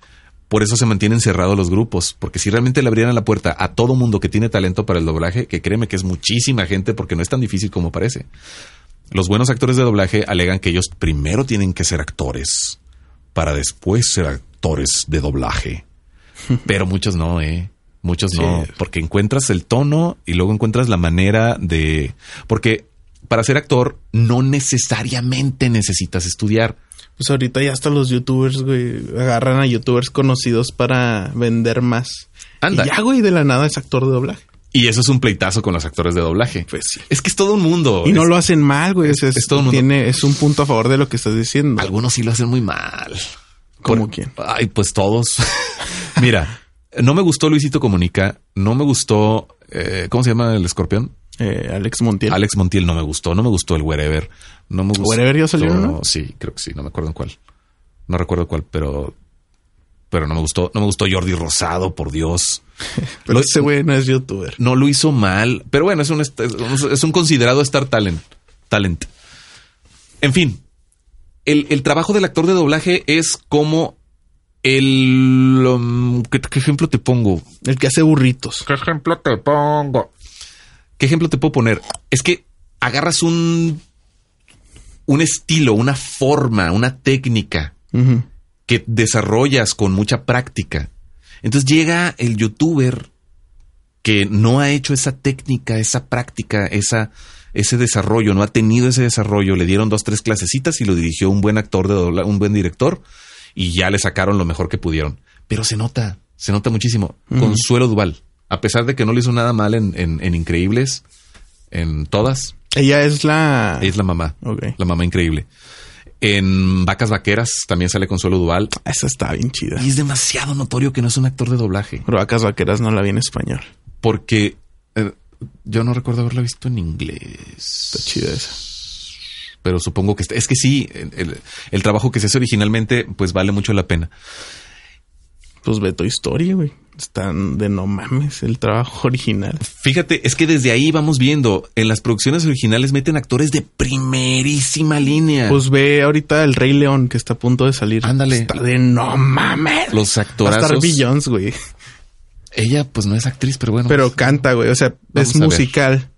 por eso se mantienen cerrados los grupos, porque si realmente le abrieran la puerta a todo mundo que tiene talento para el doblaje, que créeme que es muchísima gente porque no es tan difícil como parece. Los buenos actores de doblaje alegan que ellos primero tienen que ser actores para después ser actores de doblaje. <laughs> Pero muchos no, eh. Muchos no, porque encuentras el tono y luego encuentras la manera de... Porque para ser actor no necesariamente necesitas estudiar. Pues ahorita ya hasta los youtubers, güey, agarran a youtubers conocidos para vender más. Anda. Y ya, güey, de la nada es actor de doblaje. Y eso es un pleitazo con los actores de doblaje. Pues sí. Es que es todo un mundo. Y no lo hacen mal, güey. es- es, es todo un mundo. tiene, es un punto a favor de lo que estás diciendo. Algunos sí lo hacen muy mal. ¿Cómo quién? Ay, pues todos. <laughs> Mira, no me gustó Luisito Comunica. No me gustó. eh, ¿Cómo se llama el escorpión? Eh, Alex Montiel. Alex Montiel no me gustó. No me gustó el Wherever. No me gustó. ¿Wherever ya salió, no? Sí, creo que sí. No me acuerdo en cuál. No recuerdo cuál, pero. Pero no me gustó. No me gustó Jordi Rosado, por Dios. <laughs> Pero Lo- ese güey no es youtuber. no lo hizo mal, pero bueno, es un, es un considerado Star Talent. Talent. En fin, el, el trabajo del actor de doblaje es como el... um, ¿qué, qué ejemplo te pongo? El que hace burritos. ¿Qué ejemplo te pongo? ¿Qué ejemplo te puedo poner? Es que agarras un... un estilo, una forma, una técnica que desarrollas con mucha práctica. Entonces llega el youtuber que no ha hecho esa técnica, esa práctica, esa, ese desarrollo, no ha tenido ese desarrollo, le dieron dos, tres clasecitas y lo dirigió un buen actor de dobla- un buen director y ya le sacaron lo mejor que pudieron. Pero se nota, se nota muchísimo. Consuelo Duval, a pesar de que no le hizo nada mal en, en- en Increíbles, en todas, Ella es la... ella es la mamá, Ok. la mamá increíble. En Vacas Vaqueras también sale Consuelo Duval. Esa está bien chida. Y es demasiado notorio que no es un actor de doblaje. Pero Vacas Vaqueras no la vi en español. Porque eh, yo no recuerdo haberla visto en inglés. Está chida esa. Pero supongo que está- es que sí, el, el trabajo que se hace originalmente, pues vale mucho la pena. Pues ve Toy Story, güey. Están de no mames el trabajo <laughs> original. Fíjate, es que desde ahí vamos viendo, en las producciones originales meten actores de primerísima línea. Pues ve ahorita el Rey León que está a punto de salir. Ándale. Está de no mames. Los Va a estar. Billions, güey. Ella, pues no es actriz, pero bueno. Pero canta, güey. O sea, es musical.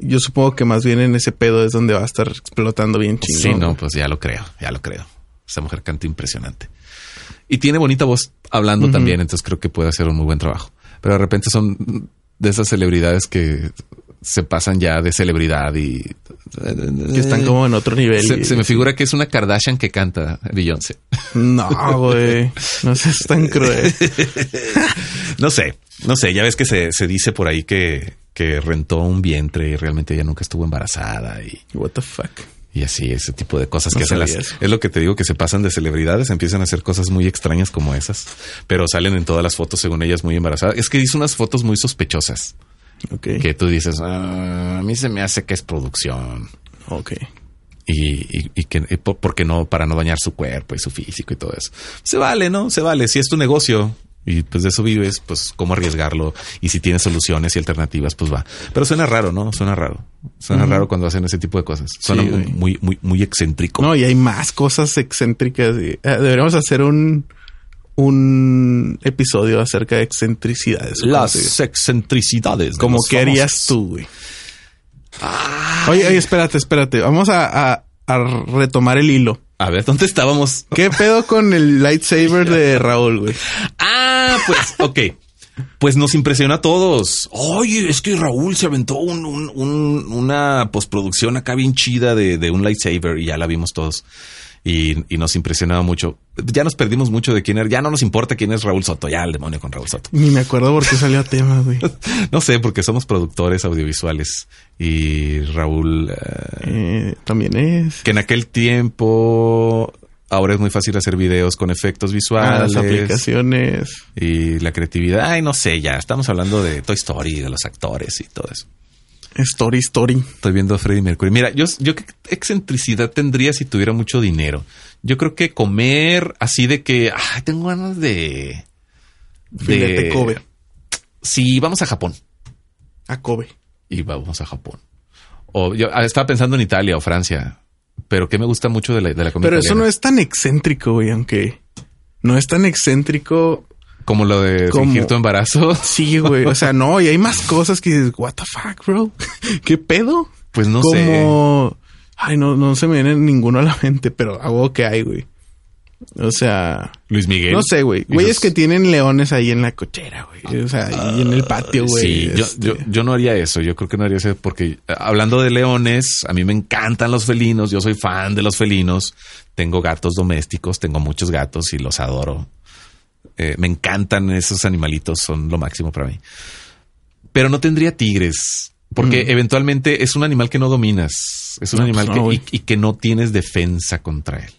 Yo supongo que más bien en ese pedo es donde va a estar explotando bien chingón. Sí, no, pues ya lo creo, ya lo creo. Esa mujer canta impresionante. Y tiene bonita voz hablando también, entonces creo que puede hacer un muy buen trabajo. Pero de repente son de esas celebridades que se pasan ya de celebridad y... Que están como en otro nivel. Se, y- se me figura que es una Kardashian que canta Beyoncé. No, güey. No seas tan cruel. <laughs> No sé, no sé, ya ves que se, se dice por ahí que, que rentó un vientre y realmente ella nunca estuvo embarazada y, What the fuck. y así, ese tipo de cosas No que hacen las... Es lo que te digo, que se pasan de celebridades, empiezan a hacer cosas muy extrañas como esas, pero salen en todas las fotos según ellas muy embarazadas. Es que hizo unas fotos muy sospechosas, Ok. que tú dices, "Ah, a mí se me hace que es producción. Ok. Y, y- y que, porque no, para no dañar su cuerpo y su físico y todo eso. Se vale, ¿no? Se vale. Si es tu negocio y pues de eso vives, pues cómo arriesgarlo. Y si tienes soluciones y alternativas, pues va. Pero suena raro, ¿no? Suena raro. Suena raro cuando hacen ese tipo de cosas. Suena Sí, muy, muy, muy, excéntrico. No, y hay más cosas excéntricas. eh, deberíamos hacer un, un episodio acerca de excentricidades. Las excentricidades. de Como qué harías tú, güey. Oye, oye, espérate, espérate. Vamos a, a- a retomar el hilo. A ver, ¿dónde estábamos? ¿Qué pedo con el lightsaber de <laughs> Raúl, güey? Ah, pues, ok. Pues nos impresiona a todos. Oye, es que Raúl se aventó un- un- un- una postproducción acá bien chida de, de un lightsaber y ya la vimos todos. Y, y nos impresionaba mucho. Ya nos perdimos mucho de quién era. Ya no nos importa quién es Raúl Soto. Ya el demonio con Raúl Soto. Ni me acuerdo por qué salió a tema, güey. <laughs> No sé, porque somos productores audiovisuales. Y Raúl, eh, Eh, también es. que en aquel tiempo, ahora es muy fácil hacer videos con efectos Ah, visuales. las aplicaciones. y la creatividad. Ay, no sé, ya estamos hablando de Toy Story, de los actores y todo eso. Story, story. Estoy viendo a Freddie Mercury. Mira, yo, yo qué excentricidad tendría si tuviera mucho dinero. Yo creo que comer así de que, ay, tengo ganas de... Filete Kobe. Sí, vamos a Japón. A Kobe. Y vamos a Japón. O yo ah, estaba pensando en Italia o Francia. Pero que me gusta mucho de la, de la comida Pero eso no es tan excéntrico, güey, aunque no es tan excéntrico. Como lo de como- fingir tu embarazo. <laughs> Sí, güey. O sea, no, y hay más cosas que dices, what the fuck, bro? <laughs> ¿Qué pedo? Pues no sé. Como, ay, no, no se me viene ninguno a la mente, pero algo que hay, güey. O sea, Luis Miguel. no sé, güey. Güeyes los- que tienen leones ahí en la cochera, güey. O sea, ahí en el patio, güey. Sí, yo, Este, yo, yo no haría eso. Yo creo que no haría eso porque eh, hablando de leones, a mí me encantan los felinos. Yo soy fan de los felinos. Tengo gatos domésticos, tengo muchos gatos y los adoro. Eh, me encantan esos animalitos, son lo máximo para mí. Pero no tendría tigres porque eventualmente es un animal que no dominas. Es un No, animal pues que, no, y, güey. y que no tienes defensa contra él.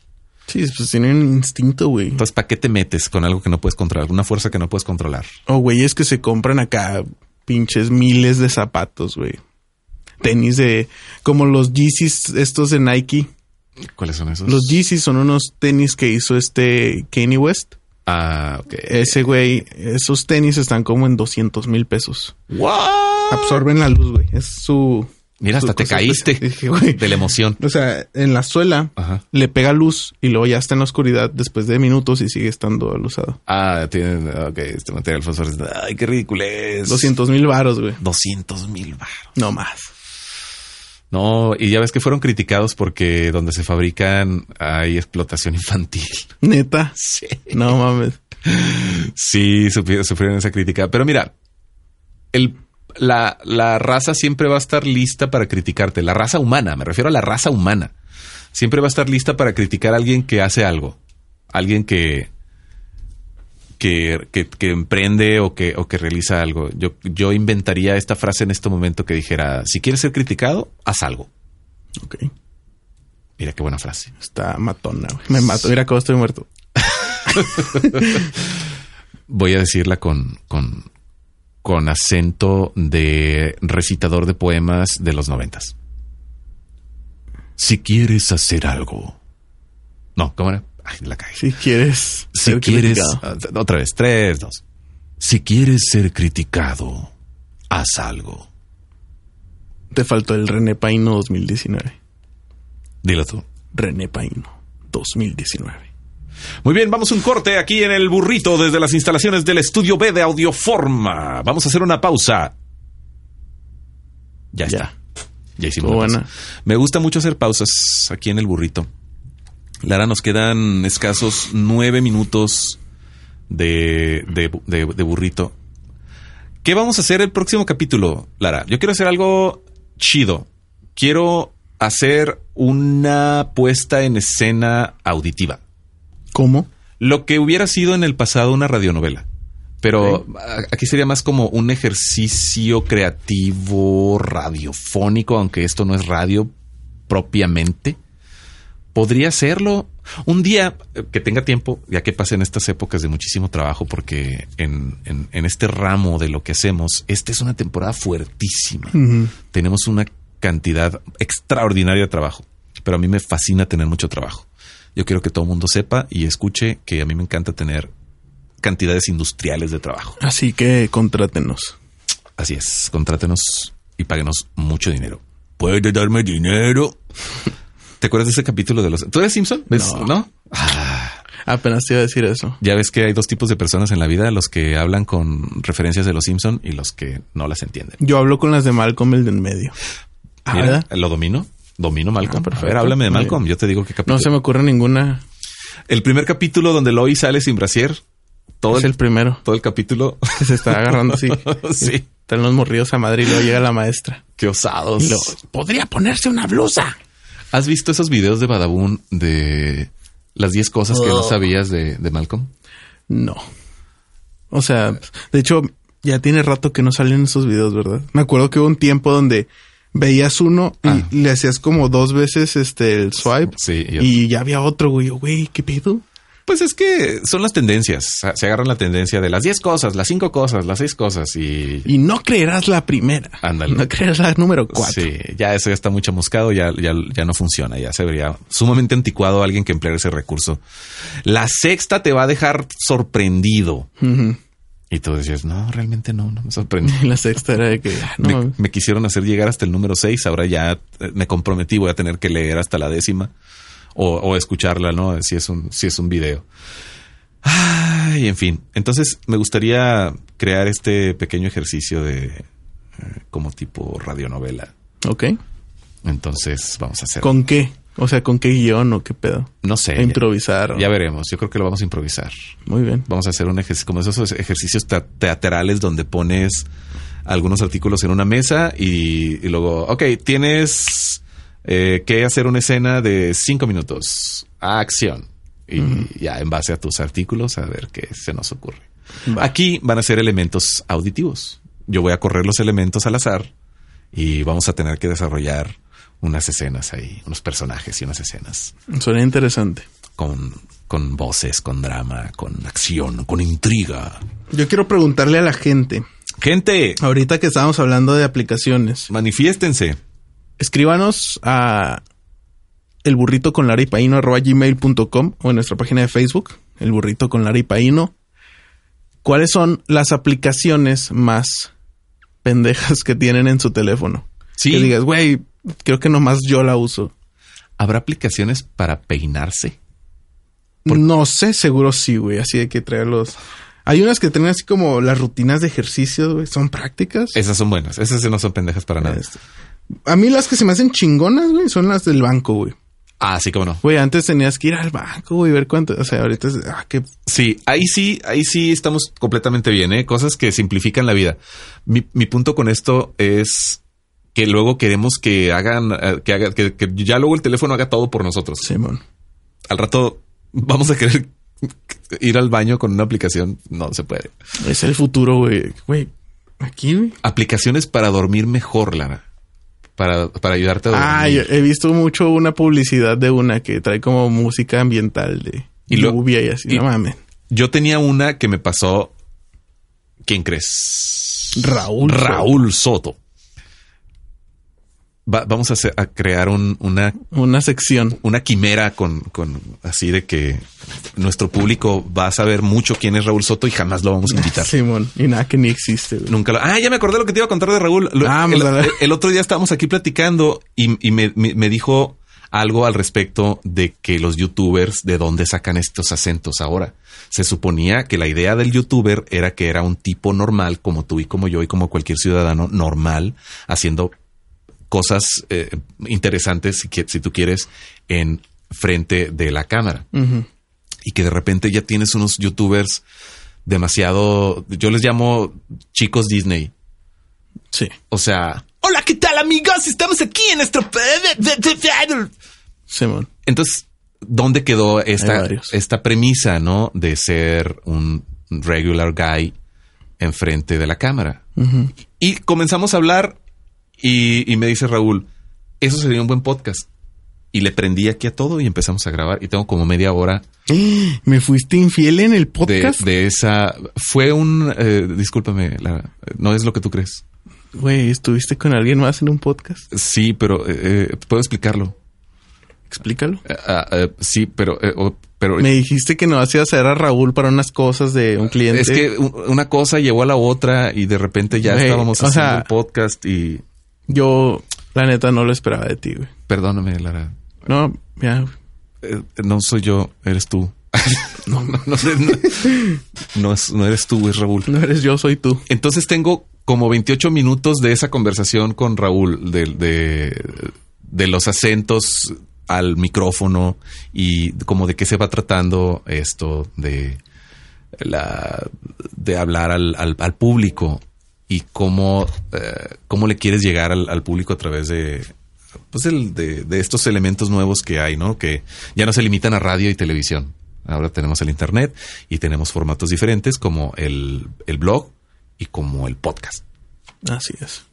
Sí, pues tienen un instinto, güey. Entonces, ¿para qué te metes con algo que no puedes controlar? Una fuerza que no puedes controlar. O güeyes que se compran acá pinches miles de zapatos, güey. Tenis de... Como los Yeezys estos de Nike. ¿Cuáles son esos? Los Yeezys son unos tenis que hizo este Kanye West. Ah, ok. Ese güey, esos tenis están como en 200 mil pesos. Absorben la luz, güey. Es su... Mira, su hasta te caíste <laughs> de la emoción. O sea, en la suela Ajá. le pega luz y luego ya está en la oscuridad después de minutos y sigue estando alusado. Ah, tienen, ok, este material fosforescente. Ay, qué ridículo es. 200 mil varos, güey. 200 mil baros. No más. No, y ya ves que fueron criticados porque donde se fabrican hay explotación <laughs> infantil. Neta. Sí. No mames. Sí, sufrieron esa crítica. Pero mira, el, la, la raza siempre va a estar lista para criticarte. La raza humana, me refiero a la raza humana. Siempre va a estar lista para criticar a alguien que hace algo. Alguien que, que, que, que emprende o que, o que realiza algo. Yo, yo inventaría esta frase en este momento que dijera, si quieres ser criticado, haz algo. Ok. Mira qué buena frase. Está matona, güey. Me mato. Mira cómo estoy muerto. <laughs> <laughs> Voy a decirla con, con, con acento de recitador de poemas de los noventas. Si quieres hacer algo. No, ¿cómo era? La. Si quieres Si ser quieres. criticado. Otra vez, tres, dos. Si quieres ser criticado, haz algo. Te faltó el René Paino 2019. Dilo tú. René Paino 2019. Muy bien, vamos a un corte aquí en el burrito desde las instalaciones del estudio B de Audioforma. Vamos a hacer una pausa. Ya está. Ya. Hicimos pausa. Me gusta mucho hacer pausas aquí en el burrito. Lara, nos quedan escasos nueve minutos de, de, de- de burrito. ¿Qué vamos a hacer el próximo capítulo, Lara? Yo quiero hacer algo chido. Quiero hacer una puesta en escena auditiva. ¿Cómo? Lo que hubiera sido en el pasado una radionovela. Pero aquí sería más como un ejercicio creativo radiofónico, aunque esto no es radio propiamente. Podría serlo un día eh, que tenga tiempo, ya que pasen estas épocas de muchísimo trabajo, porque en, en- en este ramo de lo que hacemos, esta es una temporada fuertísima. Tenemos una cantidad extraordinaria de trabajo, pero a mí me fascina tener mucho trabajo. Yo quiero que todo el mundo sepa y escuche que a mí me encanta tener cantidades industriales de trabajo. Así que contrátenos. Así es, contrátenos y páguenos mucho dinero. ¿Puede darme dinero? <laughs> ¿Te acuerdas de ese capítulo de los... ¿Tú eres Simpson? ¿Ves? No. ¿No? Ah, Apenas te iba a decir eso. ya ves que hay dos tipos de personas en la vida, los que hablan con referencias de los Simpson y los que no las entienden. Yo hablo con las de Malcolm, el de en medio. Ah, Mira, ¿verdad? lo domino. Domino Malcolm. Ah, perfecto. a ver, háblame de Malcolm. Yo te digo qué capítulo. No se me ocurre ninguna. El primer capítulo donde Lois sale sin brasier. Todo Es el, el primero todo el capítulo. que se está agarrando así. <laughs> sí. Están los morridos a madre y luego llega la maestra. Qué osados. Podría ponerse una blusa. ¿Has visto esos videos de Badabun de las 10 cosas que no Oh. sabías de, de Malcolm? No. O sea, de hecho, ya tiene rato que no salen esos videos, ¿verdad? Me acuerdo que hubo un tiempo donde veías uno y Ah. le hacías como dos veces este el swipe. Sí, y- Y ya había otro, güey. Yo, Güey, ¿qué pedo? Pues es que son las tendencias. Se agarran la tendencia de las 10 cosas, las 5 cosas, las 6 cosas y... Y no creerás la primera. Ándale. No creerás la número cuatro. Sí, ya eso ya está muy chamuscado, ya, ya, ya no funciona, ya se vería sumamente anticuado alguien que empleara ese recurso. La sexta te va a dejar sorprendido. Y tú decías, no, realmente no, no me sorprendí. <laughs> La sexta era de que, ah, no, me quisieron hacer llegar hasta el número 6, ahora ya eh, me comprometí, voy a tener que leer hasta la décima o, o escucharla, ¿no? Si es un, si es un video. Ay, en fin. Entonces me gustaría crear este pequeño ejercicio de eh, como tipo radionovela. Ok. Entonces vamos a hacer. ¿Con qué? O sea, ¿con qué guion o qué pedo? No sé. A improvisar. Ya veremos. Yo creo que lo vamos a improvisar. Muy bien. Vamos a hacer un ejercicio, como esos ejercicios te- teatrales donde pones algunos artículos en una mesa y, y luego, ok, tienes eh, que hacer una escena de cinco minutos. Acción. Y ya en base a tus artículos a ver qué se nos ocurre. Va. Aquí van a ser elementos auditivos. Yo voy a correr los elementos al azar y vamos a tener que desarrollar unas escenas ahí, unos personajes y unas escenas Suena interesante. con, con voces, con drama, con acción, con intriga. Yo quiero preguntarle a la gente, Gente, ahorita que estábamos hablando de aplicaciones, manifiéstense. Escríbanos a el burrito con gmail.com o en nuestra página de Facebook, el burrito con Lara y Paino. ¿Cuáles son las aplicaciones más pendejas que tienen en su teléfono? Sí. Que digas, güey, creo que nomás yo la uso. ¿Habrá aplicaciones para peinarse? No sé, seguro sí, güey. Así hay que traerlos. Hay unas que tienen así como las rutinas de ejercicio, güey. Son prácticas. Esas son buenas. Esas sí no son pendejas para nada. Este, A mí las que se me hacen chingonas, güey, son las del banco, güey. Ah, sí, cómo no. Güey, antes tenías que ir al banco, güey, ver cuánto. O sea, ahorita es. Ah, qué. Sí, ahí sí, ahí sí estamos completamente bien, ¿eh? Cosas que simplifican la vida. Mi, mi punto con esto es que luego queremos que hagan, eh, que haga, que, que ya luego el teléfono haga todo por nosotros. Simón. Al rato vamos a querer <laughs> ir al baño con una aplicación. No se puede. Es el futuro, güey. Güey, aquí, güey. Aplicaciones para dormir mejor, Lara. Para, para ayudarte a dormir. Ah, he visto mucho una publicidad de una que trae como música ambiental de Y lo- lluvia y así. y- no mames. Yo tenía una que me pasó. ¿Quién crees? Raúl Raúl Soto. Va- vamos a, hacer- a crear un- una, Una sección. una quimera con, con así de que nuestro público va a saber mucho quién es Raúl Soto y jamás lo vamos a invitar. <laughs> Simón. Y nada que ni existe, güey. Nunca lo... Ah, ya me acordé lo que te iba a contar de Raúl. Lo- Ah, el, dale. el otro día estábamos aquí platicando y, y me, me- me dijo algo al respecto de que los youtubers de dónde sacan estos acentos ahora. Se suponía que la idea del youtuber era que era un tipo normal como tú y como yo y como cualquier ciudadano normal haciendo cosas eh, interesantes si, si tú quieres en frente de la cámara y que de repente ya tienes unos youtubers demasiado, yo les llamo chicos Disney. Sí. O sea, hola, ¿qué tal amigos? Estamos aquí en nuestro... Simón. Entonces, ¿dónde quedó esta, esta premisa, no? De ser un regular guy enfrente de la cámara. Y comenzamos a hablar y, y me dice Raúl, eso sería un buen podcast. Y le prendí aquí a todo y empezamos a grabar y tengo como media hora <gasps> ¿Me fuiste infiel en el podcast? de esa... Fue un... eh, discúlpame, Lara, no es lo que tú crees. Güey, ¿estuviste con alguien más en un podcast? Sí, pero eh, eh, puedo explicarlo. Explícalo. Eh, ah, sí, pero... pero Me dijiste que no hacías a a Raúl para unas cosas de un cliente. es que una cosa llevó a la otra y de repente ya estábamos haciendo sea- el podcast y... yo, la neta, no lo esperaba de ti, güey. Perdóname, Lara. No, ya. Eh, no soy yo, eres tú. <laughs> no, <laughs> no, no, no, no es- no eres tú, es Raúl. No eres yo, soy tú. Entonces tengo como 28 minutos de esa conversación con Raúl, de, de, de los acentos al micrófono y como de qué se va tratando esto de la de hablar al, al- al público y cómo, eh, cómo le quieres llegar al, al público a través de pues el, de, de estos elementos nuevos que hay, ¿no? Que ya no se limitan a radio y televisión. Ahora tenemos el internet y tenemos formatos diferentes como el, el blog y como el podcast. Así es.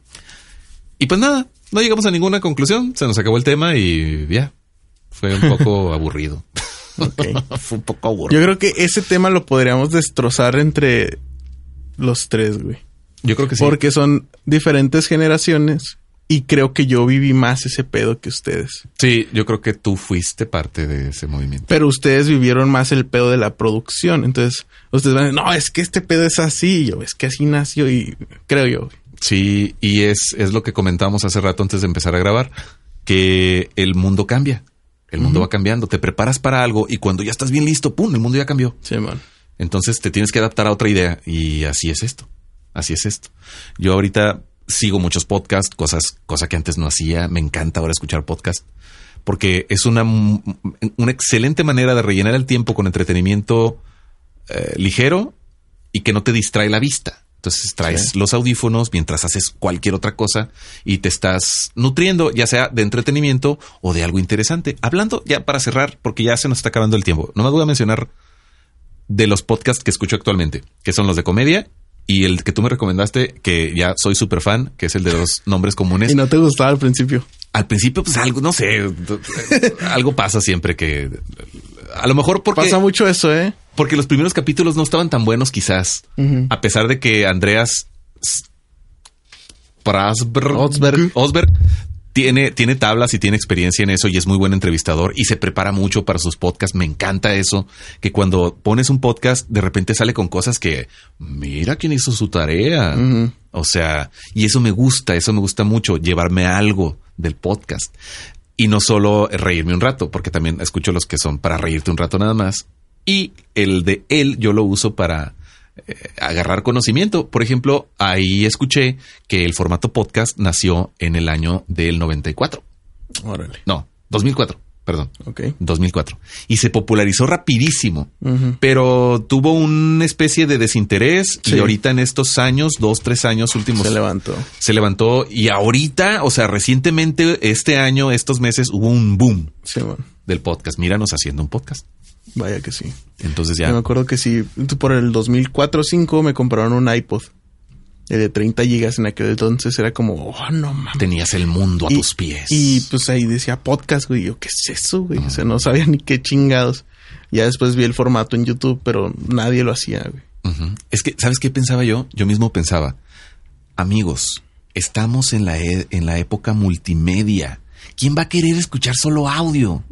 Y pues nada, no llegamos a ninguna conclusión, se nos acabó el tema y ya. Fue un poco <laughs> aburrido. <laughs> Fue un poco aburrido. Yo creo que ese tema lo podríamos destrozar entre los tres, güey. Yo creo que sí. Porque son diferentes generaciones y creo que yo viví más ese pedo que ustedes. Sí, yo creo que tú fuiste parte de ese movimiento. Pero ustedes vivieron más el pedo de la producción. Entonces, ustedes van a decir, no, es que este pedo es así. Y yo, es que así nació y creo yo. Sí, y es, es lo que comentábamos hace rato antes de empezar a grabar, que el mundo cambia. El mundo va cambiando. Te preparas para algo y cuando ya estás bien listo, ¡pum! El mundo ya cambió. Sí, man. Entonces te tienes que adaptar a otra idea y así es esto. Así es esto. Yo ahorita sigo muchos podcasts, cosas, cosa que antes no hacía. Me encanta ahora escuchar podcast porque es una, una excelente manera de rellenar el tiempo con entretenimiento eh, ligero y que no te distrae la vista. Entonces traes los audífonos mientras haces cualquier otra cosa y te estás nutriendo, ya sea de entretenimiento o de algo interesante. Hablando ya para cerrar, porque ya se nos está acabando el tiempo, no me voy a mencionar de los podcasts que escucho actualmente, que son los de comedia y el que tú me recomendaste, que ya soy súper fan, que es el de los nombres comunes. Y no te gustaba al principio. Al principio, pues algo, no sé, algo pasa siempre que a lo mejor porque Pasa mucho eso, ¿eh? porque los primeros capítulos no estaban tan buenos, quizás. A pesar de que Andreas Prasberg, Osberg. Osberg tiene, tiene tablas y tiene experiencia en eso y es muy buen entrevistador y se prepara mucho para sus podcasts. Me encanta eso, que cuando pones un podcast, de repente sale con cosas que, mira quién hizo su tarea. O sea, y eso me gusta, eso me gusta mucho, llevarme algo del podcast. Y no solo reírme un rato, porque también escucho los que son para reírte un rato nada más. Y el de él yo lo uso para eh, agarrar conocimiento. Por ejemplo, ahí escuché que el formato podcast nació en el año del 94. Órale. No, 2004, perdón. Ok. 2004. Y se popularizó rapidísimo, pero tuvo una especie de desinterés Sí. y ahorita en estos años, dos, tres años últimos, Se levantó. se levantó y ahorita, o sea, recientemente, este año, estos meses, hubo un boom Sí, bueno. del podcast. Míranos haciendo un podcast. Vaya que sí. Entonces Yo ya. me acuerdo que sí, por el 2004-5 me compraron un iPod de 30 gigas en aquel entonces. Era como, oh, no mames. Tenías el mundo a Y- tus pies. Y pues ahí decía podcast, güey. Yo, ¿qué es eso, güey? O sea, no sabía ni qué chingados. Ya después vi el formato en YouTube, pero nadie lo hacía, güey. Es que, ¿sabes qué pensaba yo? Yo mismo pensaba, amigos, estamos en la, e- en la época multimedia. ¿Quién va a querer escuchar solo audio?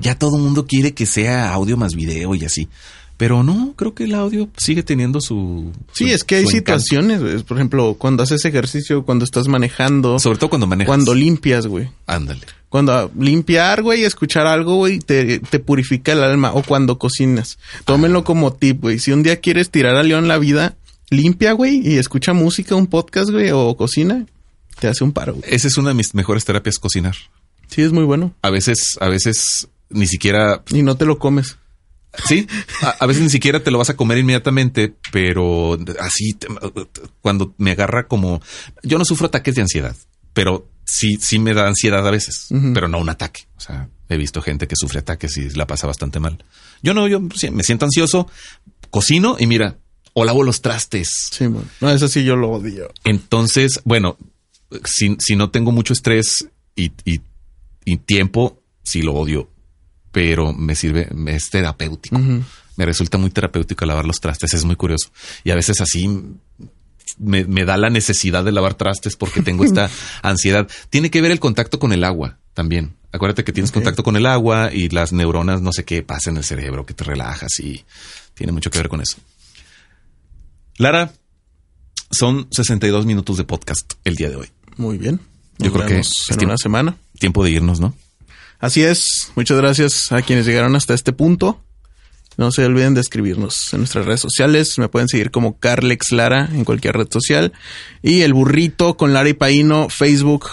Ya todo el mundo quiere que sea audio más video y así. Pero no, creo que el audio sigue teniendo su... Sí, su- es que hay situaciones, güey. Por ejemplo, cuando haces ejercicio, cuando estás manejando, Sobre todo cuando manejas. cuando limpias, güey. Ándale. Cuando limpiar, güey, escuchar algo, güey, te, te purifica el alma. O cuando cocinas. Tómenlo como tip, güey. Si un día quieres tirar a León la vida, limpia, güey, y escucha música, un podcast, güey, o cocina, te hace un paro, güey. Esa es una de mis mejores terapias, cocinar. Sí, es muy bueno. A veces, a veces ni siquiera Y no te lo comes. Sí, a, a veces ni <laughs> siquiera te lo vas a comer inmediatamente, pero así te- cuando me agarra como yo no sufro ataques de ansiedad, pero sí, sí me da ansiedad a veces, pero no un ataque. O sea, he visto gente que sufre ataques y la pasa bastante mal. Yo no, yo me siento ansioso, cocino y mira, o lavo los trastes. Sí, man. No, eso sí yo lo odio. Entonces, bueno, si, si no tengo mucho estrés y, y- y tiempo, sí lo odio, pero me sirve, me es terapéutico. Me resulta muy terapéutico lavar los trastes, es muy curioso. Y a veces así me, me da la necesidad de lavar trastes porque tengo esta <laughs> ansiedad. Tiene que ver el contacto con el agua también. Acuérdate que tienes contacto con el agua y las neuronas, no sé qué pasa en el cerebro, que te relajas y tiene mucho que ver con eso. Lara, son 62 minutos de podcast el día de hoy. Muy bien. Yo creo que es en una semana. Tiempo de irnos, ¿no? Así es. Muchas gracias a quienes llegaron hasta este punto. No se olviden de escribirnos en nuestras redes sociales. Me pueden seguir como Carlex Lara en cualquier red social. Y el burrito con Lara y Paino, Facebook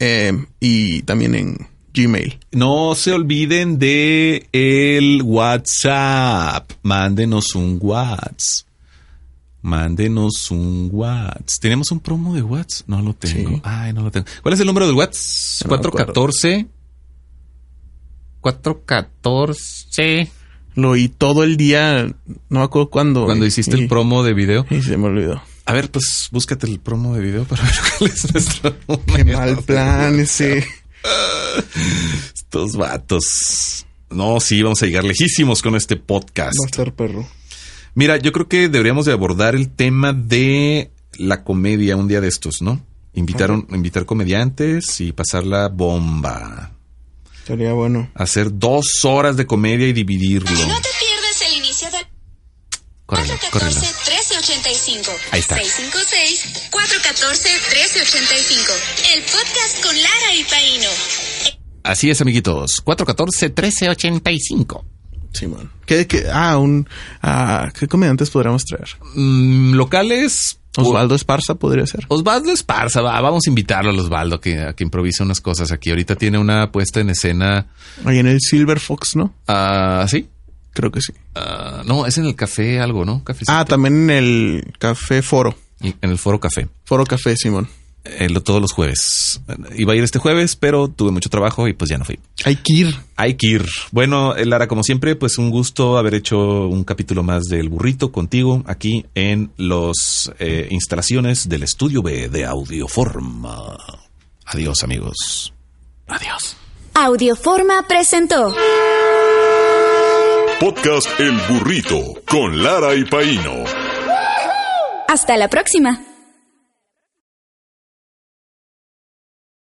eh, y también en Gmail. No se olviden de el WhatsApp. Mándenos un WhatsApp. Mándenos un WhatsApp. ¿Tenemos un promo de WhatsApp? No lo tengo. Sí. Ay, no lo tengo. ¿Cuál es el número del WhatsApp? No me acuerdo. 414. 414. Lo oí todo el día. No me acuerdo cuándo. Cuando y- hiciste y- el promo de video. Y se me olvidó. A ver, pues búscate el promo de video para <laughs> ver cuál es nuestro Qué mal plan ese. <laughs> Estos vatos. No, sí, vamos a llegar lejísimos con este podcast. Va a estar perro. Mira, yo creo que deberíamos de abordar el tema de la comedia un día de estos, ¿no? Invitaron, invitar comediantes y pasar la bomba. Sería bueno. Hacer dos horas de comedia y dividirlo. No te pierdas el inicio del Córrelo, córrelo. 414-1385. Ahí está. 656-414-1385. El podcast con Lara y Paino. Así es, amiguitos. 414-1385. Simón. ¿Qué, qué? Ah, un. Ah, ¿Qué comediantes podríamos traer? Mm, locales, Osvaldo Esparza podría ser. Osvaldo Esparza, va, vamos a invitarlo a Osvaldo que, a que improvise unas cosas aquí. Ahorita tiene una puesta en escena. Ahí en el Silver Fox, ¿no? Ah, sí. Creo que sí. Ah, no, es en el café algo, ¿no? Cafecito. Ah, también en el Café Foro. Y en el Foro Café. Foro Café, Simón. Eh, lo- todos los jueves. Iba a ir este jueves, pero tuve mucho trabajo y pues ya no fui. Hay que ir. Hay que ir. Bueno, eh, Lara, como siempre, pues un gusto haber hecho un capítulo más del burrito contigo aquí en las instalaciones del estudio B de Audioforma. Adiós, amigos. Adiós. Audioforma presentó Podcast El Burrito con Lara y Paino. Hasta la próxima.